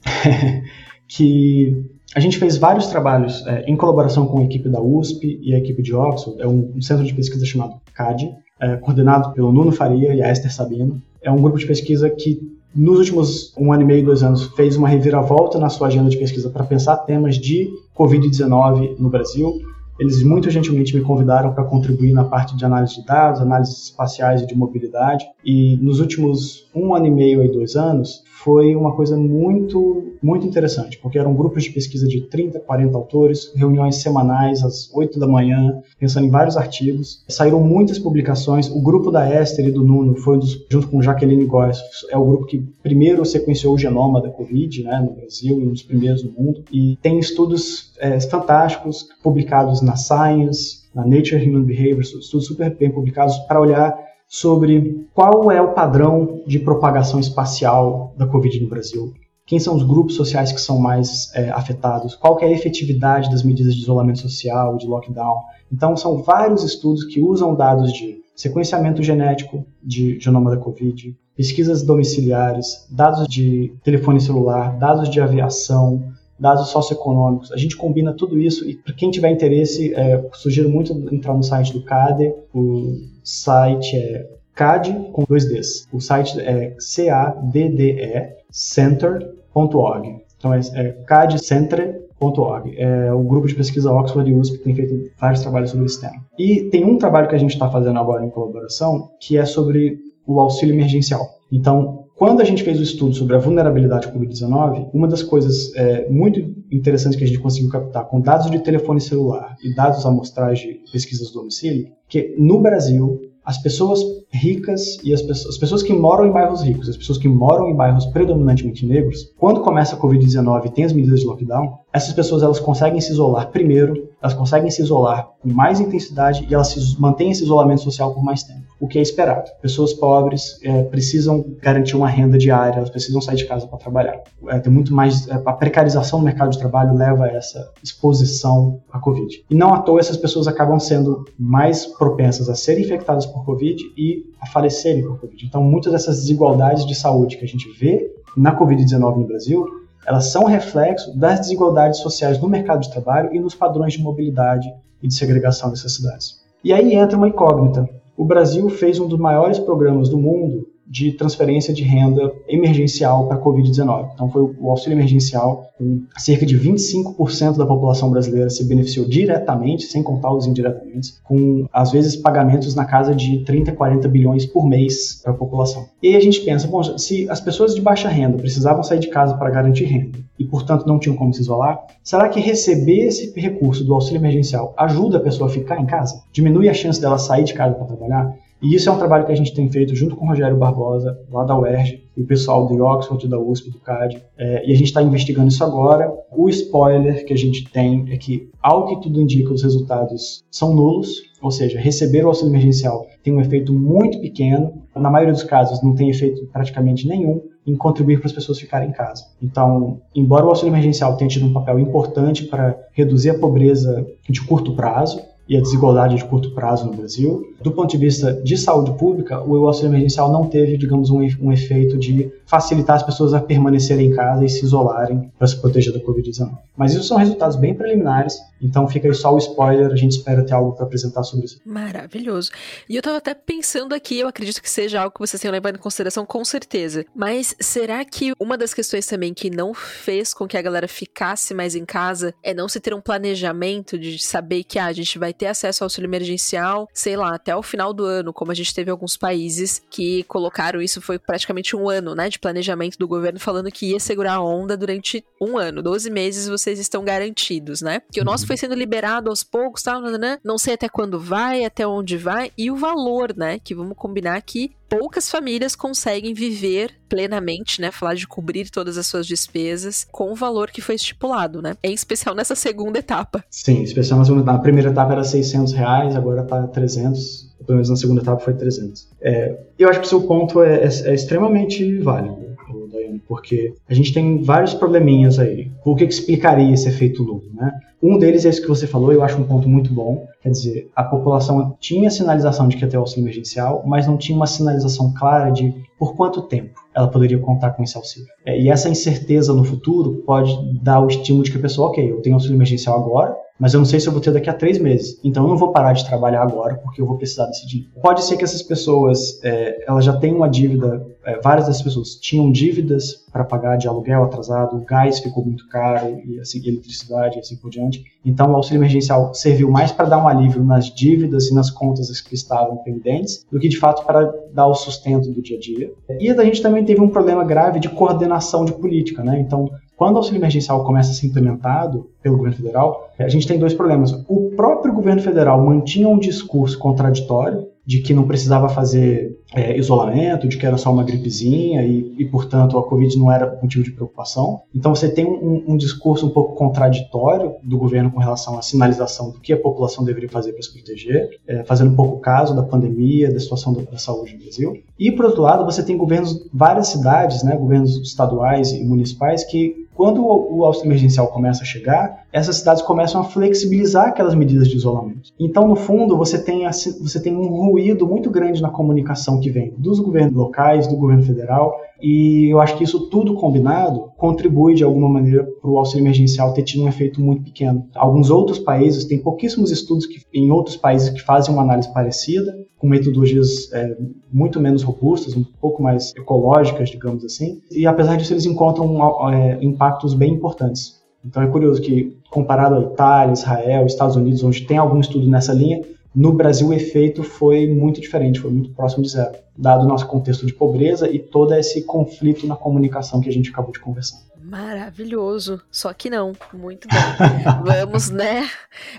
que a gente fez vários trabalhos é, em colaboração com a equipe da USP e a equipe de Oxford, é um, um centro de pesquisa chamado CAD, é, coordenado pelo Nuno Faria e a Esther Sabino. É um grupo de pesquisa que, nos últimos um ano e meio, dois anos, fez uma reviravolta na sua agenda de pesquisa para pensar temas de Covid-19 no Brasil. Eles muito gentilmente me convidaram para contribuir na parte de análise de dados, análises espaciais e de mobilidade. E nos últimos um ano e meio e dois anos, foi uma coisa muito, muito interessante, porque eram grupos de pesquisa de 30, 40 autores, reuniões semanais às 8 da manhã, pensando em vários artigos. Saíram muitas publicações. O grupo da Esther e do Nuno foi, dos, junto com Jaqueline Góes, é o grupo que primeiro sequenciou o genoma da Covid né, no Brasil e um dos primeiros no mundo. E tem estudos é, fantásticos publicados na Science, na Nature Human Behavior, estudos super bem publicados para olhar sobre qual é o padrão de propagação espacial da Covid no Brasil, quem são os grupos sociais que são mais é, afetados, qual é a efetividade das medidas de isolamento social, de lockdown. Então, são vários estudos que usam dados de sequenciamento genético de genoma da Covid, pesquisas domiciliares, dados de telefone celular, dados de aviação, dados socioeconômicos. A gente combina tudo isso e para quem tiver interesse, é, sugiro muito entrar no site do CADE. O site é CAD com dois Ds. O site é C-A-D-D-E center.org. Então é, é cadcentre.org. É o grupo de pesquisa Oxford e USP que tem feito vários trabalhos sobre esse tema. E tem um trabalho que a gente está fazendo agora em colaboração que é sobre o auxílio emergencial. Então, quando a gente fez o estudo sobre a vulnerabilidade Covid-19, uma das coisas é, muito interessantes que a gente conseguiu captar com dados de telefone celular e dados amostrais de pesquisas do domicílio, que no Brasil as pessoas ricas e as pessoas, as pessoas que moram em bairros ricos, as pessoas que moram em bairros predominantemente negros, quando começa a Covid-19 e tem as medidas de lockdown, essas pessoas elas conseguem se isolar primeiro, elas conseguem se isolar com mais intensidade e elas se, mantêm esse isolamento social por mais tempo, o que é esperado. Pessoas pobres é, precisam garantir uma renda diária, elas precisam sair de casa para trabalhar. É, tem muito mais é, a precarização do mercado de trabalho leva a essa exposição à Covid. E não à toa essas pessoas acabam sendo mais propensas a serem infectadas por Covid e a falecerem por Covid. Então, muitas dessas desigualdades de saúde que a gente vê na Covid-19 no Brasil, elas são reflexo das desigualdades sociais no mercado de trabalho e nos padrões de mobilidade e de segregação dessas cidades. E aí entra uma incógnita. O Brasil fez um dos maiores programas do mundo de transferência de renda emergencial para a Covid-19. Então, foi o auxílio emergencial, com cerca de 25% da população brasileira se beneficiou diretamente, sem contar os indiretamente, com, às vezes, pagamentos na casa de 30, 40 bilhões por mês para a população. E a gente pensa, bom, se as pessoas de baixa renda precisavam sair de casa para garantir renda e, portanto, não tinham como se isolar, será que receber esse recurso do auxílio emergencial ajuda a pessoa a ficar em casa? Diminui a chance dela sair de casa para trabalhar? E isso é um trabalho que a gente tem feito junto com o Rogério Barbosa, lá da UERJ, e o pessoal de Oxford, da USP, do CAD. É, e a gente está investigando isso agora. O spoiler que a gente tem é que, ao que tudo indica, os resultados são nulos, ou seja, receber o auxílio emergencial tem um efeito muito pequeno, na maioria dos casos não tem efeito praticamente nenhum em contribuir para as pessoas ficarem em casa. Então, embora o auxílio emergencial tenha tido um papel importante para reduzir a pobreza de curto prazo, e a desigualdade de curto prazo no Brasil. Do ponto de vista de saúde pública, o auxílio emergencial não teve, digamos, um, um efeito de facilitar as pessoas a permanecerem em casa e se isolarem para se proteger da Covid-19. Mas isso são resultados bem preliminares, então fica aí só o spoiler, a gente espera ter algo para apresentar sobre isso. Maravilhoso. E eu estava até pensando aqui, eu acredito que seja algo que vocês tenham levado em consideração com certeza, mas será que uma das questões também que não fez com que a galera ficasse mais em casa é não se ter um planejamento de saber que ah, a gente vai ter acesso ao auxílio emergencial, sei lá, até o final do ano, como a gente teve alguns países que colocaram isso, foi praticamente um ano, né, de planejamento do governo falando que ia segurar a onda durante um ano, 12 meses vocês estão garantidos, né? Que o nosso uhum. foi sendo liberado aos poucos, tal, não sei até quando vai, até onde vai, e o valor, né, que vamos combinar que poucas famílias conseguem viver plenamente, né? Falar de cobrir todas as suas despesas com o valor que foi estipulado, né? Em especial nessa segunda etapa. Sim, especial na segunda etapa. Na primeira etapa era 600 reais, agora tá 300. Pelo menos na segunda etapa foi 300. É, eu acho que o seu ponto é, é, é extremamente válido, Daiane, porque a gente tem vários probleminhas aí. Por que, que explicaria esse efeito nulo, né? Um deles é esse que você falou, eu acho um ponto muito bom. Quer dizer, a população tinha sinalização de que ia ter auxílio emergencial, mas não tinha uma sinalização clara de por quanto tempo ela poderia contar com esse auxílio. É, e essa incerteza no futuro pode dar o estímulo de que a pessoa, ok, eu tenho auxílio emergencial agora, mas eu não sei se eu vou ter daqui a três meses. Então eu não vou parar de trabalhar agora porque eu vou precisar desse dinheiro. Pode ser que essas pessoas, é, elas já tenham uma dívida, é, várias dessas pessoas tinham dívidas para pagar de aluguel atrasado, gás ficou muito caro e assim, eletricidade e assim por diante. Então o auxílio emergencial serviu mais para dar um alívio nas dívidas e nas contas que estavam pendentes do que de fato para dar o sustento do dia a dia. E a gente também teve um problema grave de coordenação de política, né? Então quando o auxílio emergencial começa a ser implementado pelo governo federal, a gente tem dois problemas. O próprio governo federal mantinha um discurso contraditório de que não precisava fazer é, isolamento, de que era só uma gripezinha e, e, portanto, a Covid não era motivo de preocupação. Então, você tem um, um, discurso um pouco contraditório do governo com relação à sinalização do que a população deveria fazer para se proteger, é, fazendo um pouco caso da pandemia, da situação da, da, saúde no Brasil. E, por outro lado, você tem governos, várias cidades, né, governos estaduais e municipais que quando o auxílio emergencial começa a chegar, essas cidades começam a flexibilizar aquelas medidas de isolamento. Então, no fundo, você tem, você tem um ruído muito grande na comunicação que vem dos governos locais, do governo federal, e eu acho que isso tudo combinado contribui de alguma maneira para o auxílio emergencial ter tido um efeito muito pequeno. Alguns outros países, tem pouquíssimos estudos que, em outros países que fazem uma análise parecida, com metodologias é, muito menos robustas, um pouco mais ecológicas, digamos assim, e apesar disso eles encontram é, impactos bem importantes. Então é curioso que, comparado a Itália, Israel, Estados Unidos, onde tem algum estudo nessa linha, no Brasil, o efeito foi muito diferente, foi muito próximo de zero, dado o nosso contexto de pobreza e todo esse conflito na comunicação que a gente acabou de conversar. Maravilhoso. Só que não. Muito bom. vamos, né?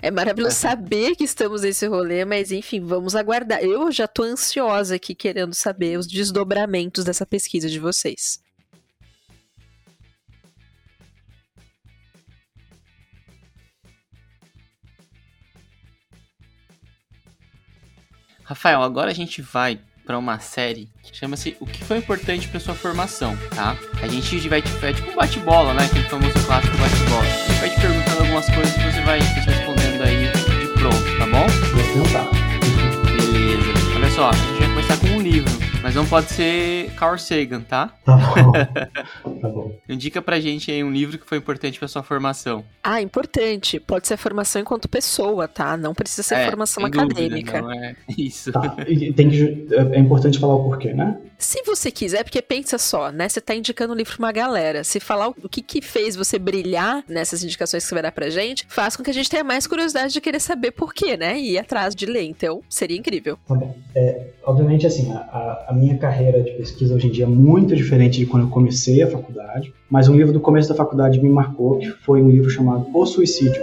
É maravilhoso saber que estamos nesse rolê, mas enfim, vamos aguardar. Eu já tô ansiosa aqui querendo saber os desdobramentos dessa pesquisa de vocês. Rafael, agora a gente vai para uma série que chama-se O que foi importante para sua formação, tá? A gente vai é tipo um bate-bola, né? Aquele famoso clássico bate-bola. A gente vai te perguntando algumas coisas e você vai respondendo aí de pronto, tá bom? Vou tentar. Beleza. Olha só, a gente vai começar com um livro. Mas não pode ser Carl Sagan, tá? Tá bom. tá bom. Indica pra gente aí um livro que foi importante pra sua formação. Ah, importante. Pode ser formação enquanto pessoa, tá? Não precisa ser é, formação acadêmica. Dúvida, não é isso. Tá. tem que, é importante falar o porquê, né? Se você quiser, porque pensa só, né? Você tá indicando um livro pra uma galera. Se falar o que que fez você brilhar nessas indicações que você vai dar pra gente, faz com que a gente tenha mais curiosidade de querer saber porquê, né? E ir atrás de ler. Então, seria incrível. Tá. É, obviamente, assim, a, a minha carreira de pesquisa hoje em dia é muito diferente de quando eu comecei a faculdade, mas um livro do começo da faculdade me marcou, que foi um livro chamado O Suicídio,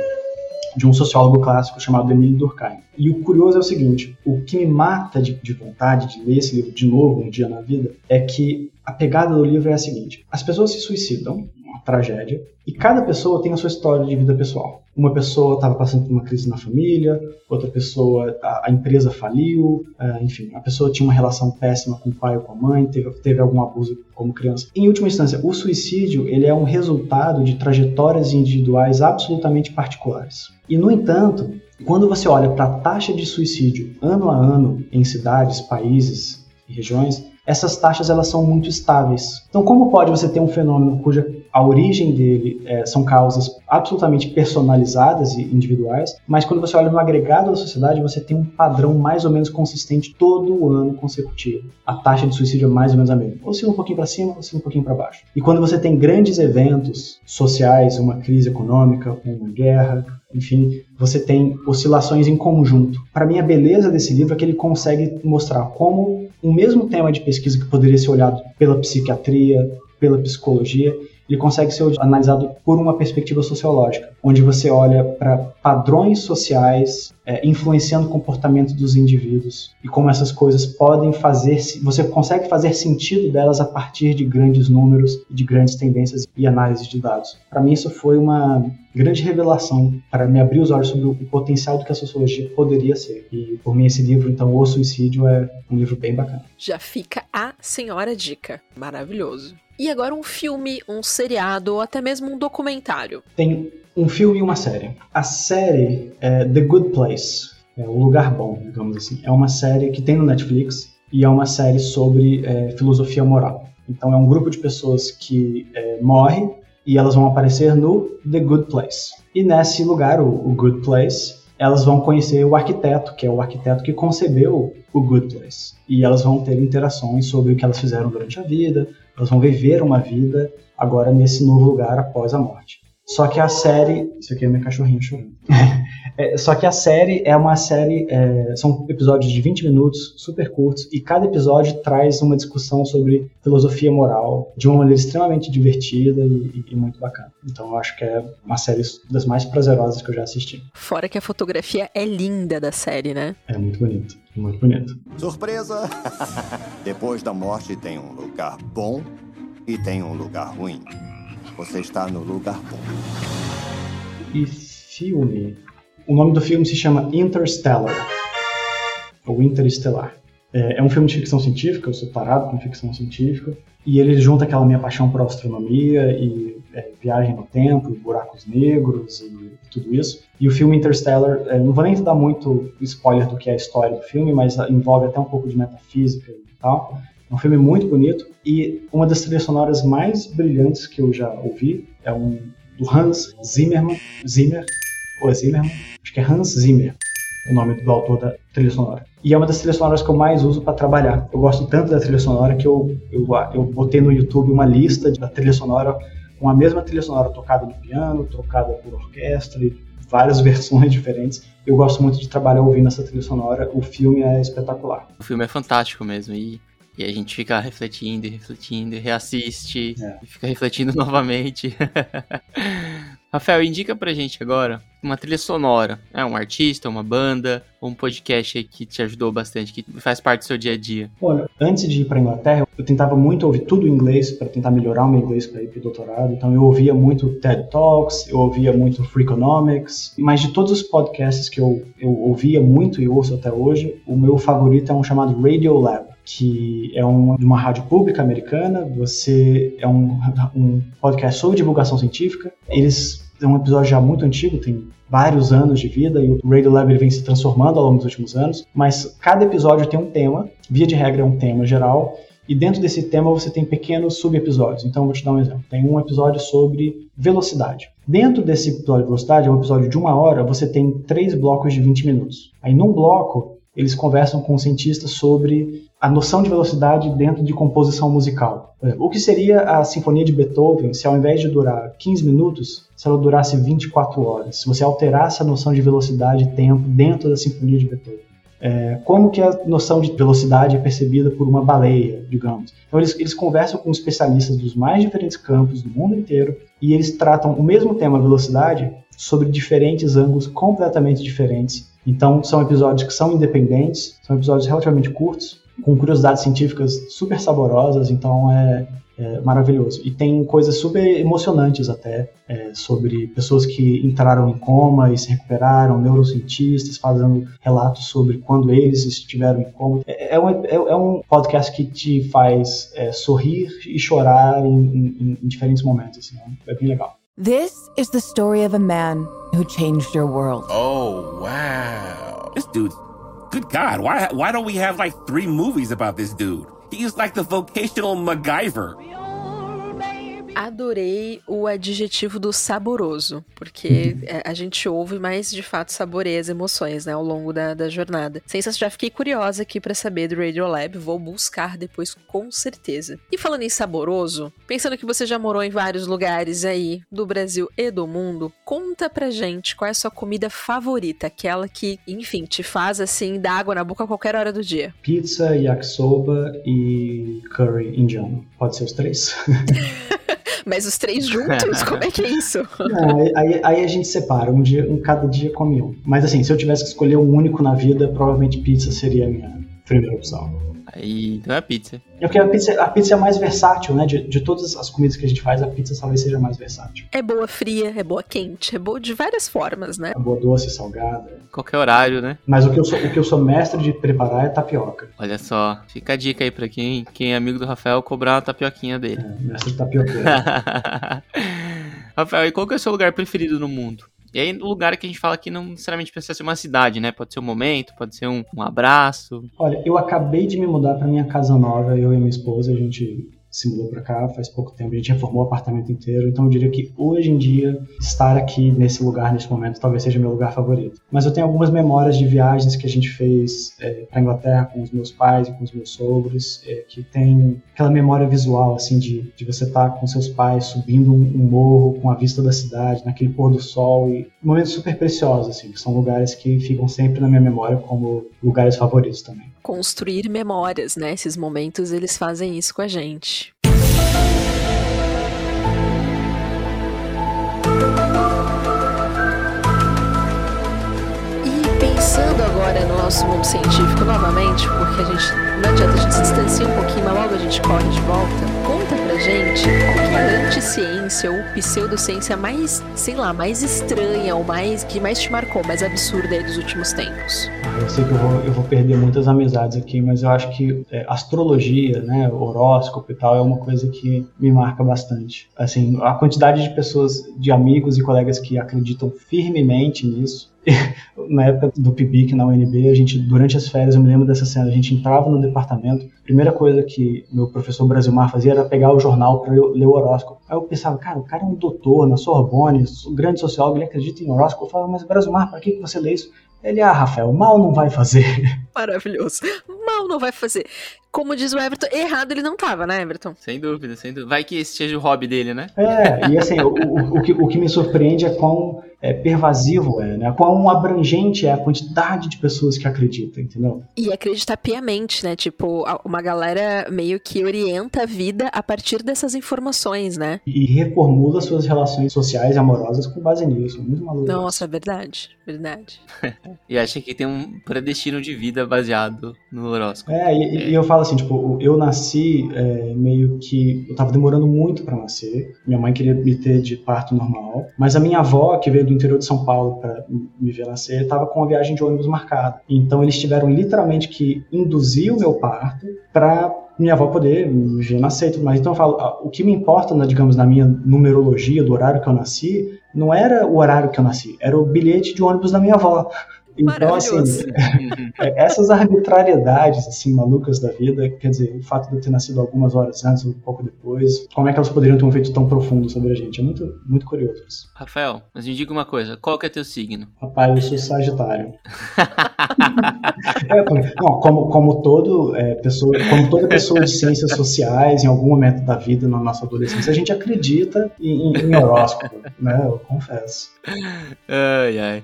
de um sociólogo clássico chamado Emile Durkheim. E o curioso é o seguinte: o que me mata de, de vontade de ler esse livro de novo um dia na vida é que a pegada do livro é a seguinte: as pessoas se suicidam, uma tragédia, e cada pessoa tem a sua história de vida pessoal. Uma pessoa estava passando por uma crise na família, outra pessoa, a, a empresa faliu, uh, enfim, a pessoa tinha uma relação péssima com o pai ou com a mãe, teve, teve algum abuso como criança. Em última instância, o suicídio ele é um resultado de trajetórias individuais absolutamente particulares. E, no entanto, quando você olha para a taxa de suicídio ano a ano em cidades, países e regiões, essas taxas elas são muito estáveis. Então, como pode você ter um fenômeno cuja a origem dele é, são causas absolutamente personalizadas e individuais, mas quando você olha no agregado da sociedade, você tem um padrão mais ou menos consistente todo ano consecutivo. A taxa de suicídio é mais ou menos a mesma. Oscila um pouquinho para cima, oscila um pouquinho para baixo. E quando você tem grandes eventos sociais, uma crise econômica, uma guerra, enfim, você tem oscilações em conjunto. Para mim, a beleza desse livro é que ele consegue mostrar como o mesmo tema de pesquisa que poderia ser olhado pela psiquiatria, pela psicologia, ele consegue ser analisado por uma perspectiva sociológica, onde você olha para padrões sociais é, influenciando o comportamento dos indivíduos e como essas coisas podem fazer, você consegue fazer sentido delas a partir de grandes números, de grandes tendências e análise de dados. Para mim isso foi uma grande revelação para me abrir os olhos sobre o potencial do que a sociologia poderia ser. E por mim esse livro, então, O Suicídio é um livro bem bacana. Já fica a senhora dica. Maravilhoso. E agora um filme, um seriado ou até mesmo um documentário. Tem um filme e uma série. A série é The Good Place, é o lugar bom, digamos assim. É uma série que tem no Netflix e é uma série sobre é, filosofia moral. Então é um grupo de pessoas que é, morre e elas vão aparecer no The Good Place. E nesse lugar, o, o Good Place, elas vão conhecer o arquiteto, que é o arquiteto que concebeu o Good Place. E elas vão ter interações sobre o que elas fizeram durante a vida, elas vão viver uma vida agora nesse novo lugar após a morte. Só que a série. Isso aqui é meu cachorrinho chorando. é, só que a série é uma série. É, são episódios de 20 minutos, super curtos, e cada episódio traz uma discussão sobre filosofia moral de uma maneira extremamente divertida e, e, muito bacana. Então eu acho que é uma série das mais prazerosas que eu já assisti. Fora que a fotografia é linda da série, né? É muito bonito. Muito bonito. Surpresa! Depois da morte tem um lugar bom e tem um lugar ruim. Você está no lugar bom. E filme? O nome do filme se chama Interstellar. Ou Interestelar. É, é um filme de ficção científica, eu sou parado com ficção científica. E ele junta aquela minha paixão por astronomia e é, viagem no tempo, e buracos negros e tudo isso. E o filme Interstellar, é, não vou nem dar muito spoiler do que é a história do filme, mas envolve até um pouco de metafísica e tal. É um filme muito bonito e uma das trilhas sonoras mais brilhantes que eu já ouvi é um do Hans Zimmermann, Zimmer, ou é Zimmermann? Acho que é Hans Zimmer, o nome do autor da trilha sonora. E é uma das trilhas sonoras que eu mais uso para trabalhar. Eu gosto tanto da trilha sonora que eu, eu, eu botei no YouTube uma lista da trilha sonora com a mesma trilha sonora tocada no piano, tocada por orquestra e várias versões diferentes. Eu gosto muito de trabalhar ouvindo essa trilha sonora. O filme é espetacular. O filme é fantástico mesmo e e a gente fica refletindo e refletindo, e reassiste, é. e fica refletindo novamente. Rafael, indica pra gente agora uma trilha sonora. É um artista, uma banda, um podcast que te ajudou bastante, que faz parte do seu dia a dia. Olha, antes de ir pra Inglaterra, eu tentava muito ouvir tudo em inglês para tentar melhorar o meu inglês para ir pro doutorado. Então eu ouvia muito TED Talks, eu ouvia muito Freakonomics, mas de todos os podcasts que eu, eu ouvia muito e ouço até hoje, o meu favorito é um chamado Radio Lab que é um, de uma rádio pública americana. Você é um, um podcast sobre divulgação científica. Eles é um episódio já muito antigo, tem vários anos de vida e o Radio Lab vem se transformando ao longo dos últimos anos, mas cada episódio tem um tema, via de regra é um tema geral, e dentro desse tema você tem pequenos sub-episódios. Então vou te dar um exemplo. Tem um episódio sobre velocidade. Dentro desse episódio de velocidade, é um episódio de uma hora, você tem três blocos de 20 minutos. Aí num bloco, eles conversam com cientistas sobre a noção de velocidade dentro de composição musical. O que seria a Sinfonia de Beethoven se ao invés de durar 15 minutos, se ela durasse 24 horas? Se você alterasse a noção de velocidade e tempo dentro da Sinfonia de Beethoven. É, como que a noção de velocidade é percebida por uma baleia, digamos. Então eles, eles conversam com especialistas dos mais diferentes campos do mundo inteiro e eles tratam o mesmo tema velocidade sobre diferentes ângulos completamente diferentes. Então são episódios que são independentes, são episódios relativamente curtos, com curiosidades científicas super saborosas, então é, é maravilhoso. E tem coisas super emocionantes até, é, sobre pessoas que entraram em coma e se recuperaram, neurocientistas fazendo relatos sobre quando eles estiveram em coma. É, é um, é, é um podcast que te faz é, sorrir e chorar em, em, em diferentes momentos. Assim, é bem legal. This is the story of a man who changed your world. Oh, wow. This dude, good God, why, why don't we have like three movies about this dude? He's like the vocational MacGyver. Adorei o adjetivo do saboroso, porque é, a gente ouve, mas de fato saboreia as emoções, né, ao longo da, da jornada. Sensas, já fiquei curiosa aqui para saber do Radiolab, vou buscar depois com certeza. E falando em saboroso, pensando que você já morou em vários lugares aí do Brasil e do mundo, conta pra gente qual é a sua comida favorita, aquela que, enfim, te faz assim dar água na boca a qualquer hora do dia. Pizza, yakisoba e curry indiano. Pode ser os três? Mas os três juntos, como é que é isso? Não, aí, aí, a gente separa, um dia, um cada dia come um. Mas assim, se eu tivesse que escolher um único na vida, provavelmente pizza seria a minha primeira opção. Aí, então é pizza. É porque a pizza, a pizza é mais versátil, né? De, de todas as comidas que a gente faz, a pizza talvez seja mais versátil. É boa fria, é boa quente, é boa de várias formas, né? É boa doce, salgada. Qualquer horário, né? Mas o que eu sou, o que eu sou mestre de preparar é tapioca. Olha só, fica a dica aí pra quem, quem é amigo do Rafael cobrar uma tapioquinha dele. É, mestre de tapioca. Rafael, e qual que é o seu lugar preferido no mundo? E aí, lugar que a gente fala que não necessariamente precisa ser uma cidade, né? Pode ser um momento, pode ser um, um abraço. Olha, eu acabei de me mudar para minha casa nova, eu e minha esposa, a gente se mudou para cá faz pouco tempo, a gente reformou o apartamento inteiro, então eu diria que hoje em dia estar aqui nesse lugar, nesse momento, talvez seja meu lugar favorito. Mas eu tenho algumas memórias de viagens que a gente fez é, para Inglaterra com os meus pais e com os meus sogros, é, que tem aquela memória visual, assim, de, de você estar tá com seus pais subindo um, um, morro com a vista da cidade, naquele pôr do sol, e momentos super preciosos, assim, que são lugares que ficam sempre na minha memória como lugares favoritos também. Construir memórias, né? Esses momentos, eles fazem isso com a gente. E pensando agora no nosso mundo científico novamente, porque a gente não adianta a gente se distanciar um pouquinho, mas logo a gente corre de volta. Conta pra gente qual que é a anticiência ou pseudociência mais, sei lá, mais estranha ou mais que mais te marcou, mais absurda aí dos últimos tempos. Eu sei que eu vou, eu vou perder muitas amizades aqui, mas eu acho que é, astrologia, né, horóscopo e tal, é uma coisa que me marca bastante. Assim, a quantidade de pessoas, de amigos e colegas que acreditam firmemente nisso. na época do PIBIC na UNB, a gente, durante as férias, eu me lembro dessa cena, a gente entrava no departamento, a primeira coisa que meu professor Brasilmar fazia era pegar o jornal para ler o horóscopo. Aí eu pensava, cara, o cara é um doutor na Sorbonne, grande sociólogo, ele acredita em horóscopo. Eu falava, mas Brasilmar, para que você lê isso? Ele, ah, Rafael, mal não vai fazer. Maravilhoso. Mal não vai fazer. Como diz o Everton, errado ele não tava, né, Everton? Sem dúvida, sem dúvida. Vai que esse seja o hobby dele, né? É, e assim, o, o, o, que, o que me surpreende é quão é, pervasivo é, né? Quão abrangente é a quantidade de pessoas que acreditam, entendeu? E acreditar piamente, né? Tipo, uma galera meio que orienta a vida a partir dessas informações, né? E reformula suas relações sociais e amorosas com base nisso. Muito maluco. Nossa, verdade, verdade. e acha que tem um predestino de vida baseado no horóscopo. É, e, é. e eu falo assim, tipo, eu nasci é, meio que. Eu tava demorando muito para nascer. Minha mãe queria me ter de parto normal. Mas a minha avó, que veio do interior de São Paulo para me ver nascer, estava com uma viagem de ônibus marcada. Então eles tiveram literalmente que induzir o meu parto para minha avó poder me ver nascer e tudo mais. Então eu falo, o que me importa, na, digamos, na minha numerologia do horário que eu nasci, não era o horário que eu nasci, era o bilhete de ônibus da minha avó. Então, assim, é, essas arbitrariedades, assim, malucas da vida, quer dizer, o fato de eu ter nascido algumas horas antes, um pouco depois, como é que elas poderiam ter um efeito tão profundo sobre a gente? É muito, muito curioso isso. Rafael, mas me diga uma coisa, qual que é teu signo? Rapaz, eu sou sagitário. é, não, como, como, todo, é, pessoa, como toda pessoa de ciências sociais, em algum momento da vida, na nossa adolescência, a gente acredita em, em horóscopo, né? Eu confesso. Ai, ai.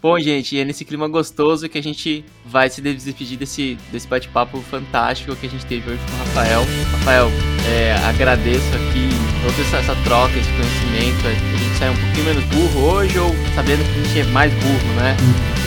Bom, gente, é nesse clima gostoso que a gente vai se despedir desse, desse bate-papo fantástico que a gente teve hoje com o Rafael. Rafael, é, agradeço aqui toda essa, essa, troca, esse conhecimento. A gente sai um pouquinho menos burro hoje ou sabendo que a gente é mais burro, né?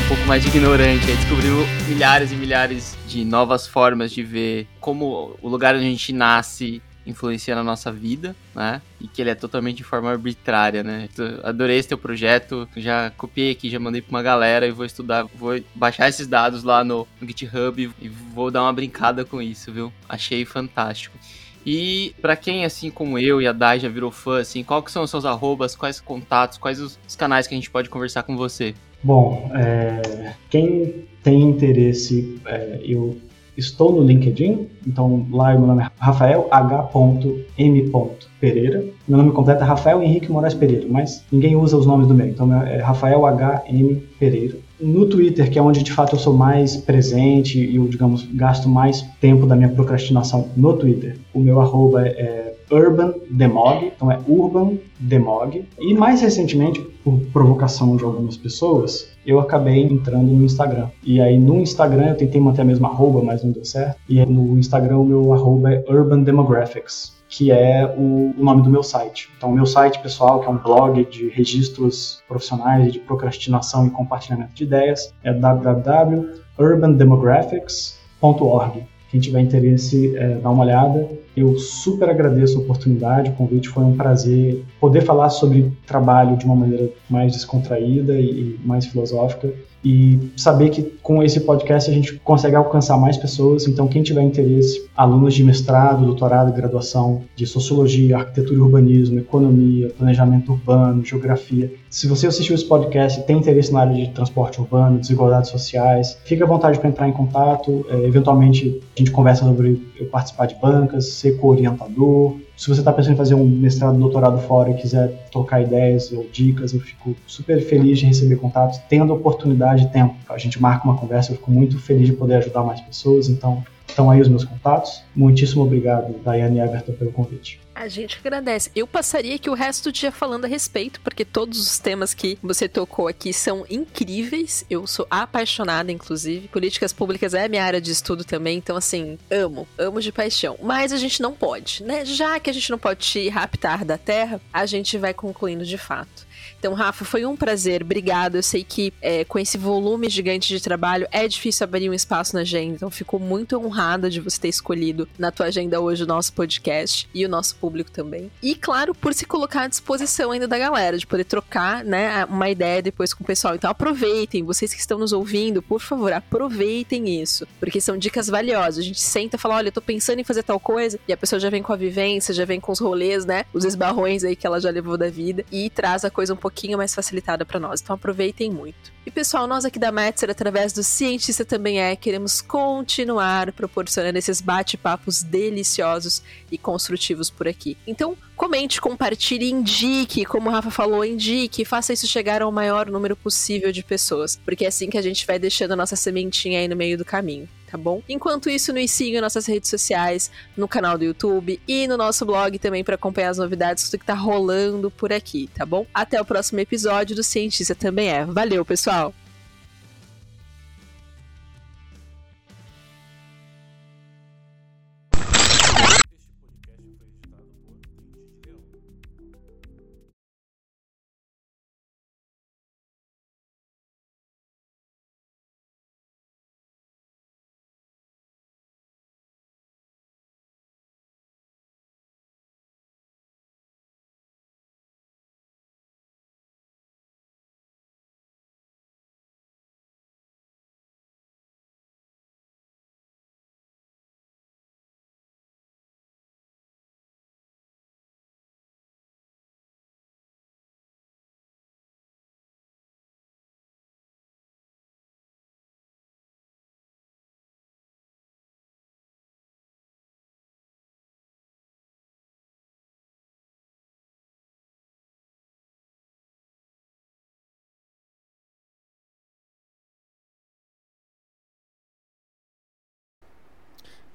Um pouco mais ignorante. Aí descobriu milhares e milhares de novas formas de ver como o lugar onde a gente nasce influencia na nossa vida, né? E que ele é totalmente de forma arbitrária, né? Adorei esse teu projeto, já copiei aqui, já mandei pra uma galera e vou estudar, vou baixar esses dados lá no, GitHub e vou dar uma brincada com isso, viu? Achei fantástico. E para quem, assim como eu e a Dai já virou fã, assim, qual que são os seus arrobas, quais contatos, quais os, os canais que a gente pode conversar com você? Bom, é, quem tem interesse, é, eu Estou no LinkedIn, então lá meu nome é Rafael H.M. Pereira. Meu nome completo é Rafael Henrique Moraes Pereira, mas ninguém usa os nomes do meio, então é Rafael H.M. Pereira. No Twitter, que é onde de fato eu sou mais presente e eu, digamos, gasto mais tempo da minha procrastinação no Twitter, o meu arroba é Urban Demog, então é Urban Demog. E mais recentemente, por provocação de algumas pessoas, eu acabei entrando no Instagram. E aí no Instagram eu tentei manter a mesma arroba, mas não deu certo. E no Instagram o meu arroba é Urban Demographics que é o, nome do meu site. Então, o meu site pessoal, que é um blog de registros profissionais de procrastinação e compartilhamento de ideias, é www.urbandemographics.org. Quem tiver interesse, é, dá uma olhada. Eu super agradeço a oportunidade, o convite foi um prazer poder falar sobre trabalho de uma maneira mais descontraída e mais filosófica e saber que com esse podcast a gente consegue alcançar mais pessoas. Então, quem tiver interesse, alunos de mestrado, doutorado, graduação de sociologia, arquitetura e urbanismo, economia, planejamento urbano, geografia. Se você assistiu esse podcast e tem interesse na área de transporte urbano, desigualdades sociais, fique à vontade para entrar em contato. É, eventualmente, a gente conversa sobre eu participar de bancas, ser co-orientador, se você está pensando em fazer um mestrado, doutorado fora e quiser trocar ideias ou dicas, eu fico super feliz de receber contatos, tendo oportunidade e tempo. A gente marca uma conversa, eu fico muito feliz de poder ajudar mais pessoas, então Estão aí os meus contatos. Muitíssimo obrigado, Daiane e Everton, pelo convite. A gente agradece. Eu passaria aqui o resto do dia falando a respeito, porque todos os temas que você tocou aqui são incríveis. Eu sou apaixonada, inclusive. Políticas públicas é minha área de estudo também, então, assim, amo, amo de paixão. Mas a gente não pode, né? Já que a gente não pode te raptar da Terra, a gente vai concluindo de fato. Então, Rafa, foi um prazer. Obrigado. Eu sei que é, com esse volume gigante de trabalho é difícil abrir um espaço na agenda. Então, fico muito honrada de você ter escolhido na tua agenda hoje o nosso podcast e o nosso público também. E, claro, por se colocar à disposição ainda da galera, de poder trocar, né, uma ideia depois com o pessoal. Então, aproveitem. Vocês que estão nos ouvindo, por favor, aproveitem isso. Porque são dicas valiosas. A gente senta e fala: olha, eu tô pensando em fazer tal coisa. E a pessoa já vem com a vivência, já vem com os rolês, né? Os esbarrões aí que ela já levou da vida. E traz a coisa um pouco pouquinho mais facilitada para nós. Então aproveitem muito. E pessoal, nós aqui da Metzer, através do Cientista Também É, queremos continuar proporcionando esses bate-papos deliciosos e construtivos por aqui. Então, comente, compartilhe, indique, como o Rafa falou, indique, faça isso chegar ao maior número possível de pessoas, porque é assim que a gente vai deixando a nossa sementinha aí no meio do caminho tá bom? Enquanto isso, nos sigam nas nossas redes sociais, no canal do YouTube e no nosso blog também para acompanhar as novidades do que tá rolando por aqui, tá bom? Até o próximo episódio do Cientista Também É. Valeu, pessoal!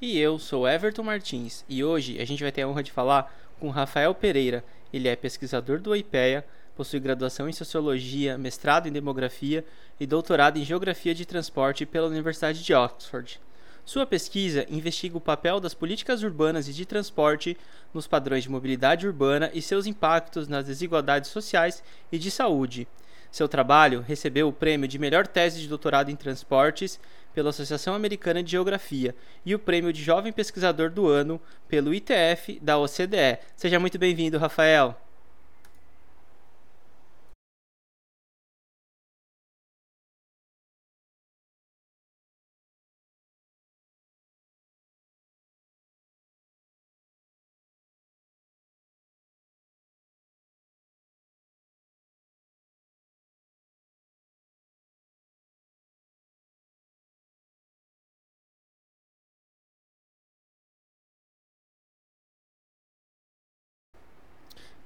E eu sou Everton Martins e hoje a gente vai ter a honra de falar com Rafael Pereira. Ele é pesquisador do IPEA, possui graduação em Sociologia, mestrado em Demografia e doutorado em Geografia de Transporte pela Universidade de Oxford. Sua pesquisa investiga o papel das políticas urbanas e de transporte nos padrões de mobilidade urbana e seus impactos nas desigualdades sociais e de saúde. Seu trabalho recebeu o prêmio de melhor tese de doutorado em transportes pela Associação Americana de Geografia e o prêmio de Jovem Pesquisador do Ano pelo ITF da OCDE. Seja muito bem-vindo, Rafael.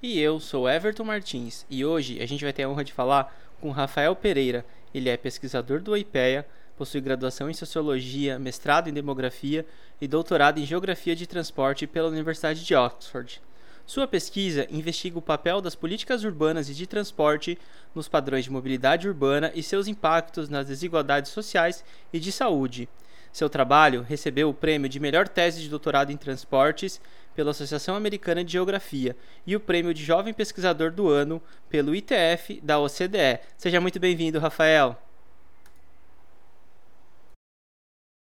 E eu sou Everton Martins e hoje a gente vai ter a honra de falar com Rafael Pereira. Ele é pesquisador do IPEA, possui graduação em Sociologia, mestrado em Demografia e doutorado em Geografia de Transporte pela Universidade de Oxford. Sua pesquisa investiga o papel das políticas urbanas e de transporte nos padrões de mobilidade urbana e seus impactos nas desigualdades sociais e de saúde. Seu trabalho recebeu o prêmio de melhor tese de doutorado em transportes pela Associação Americana de Geografia e o prêmio de Jovem Pesquisador do Ano pelo ITF da OCDE. Seja muito bem-vindo, Rafael.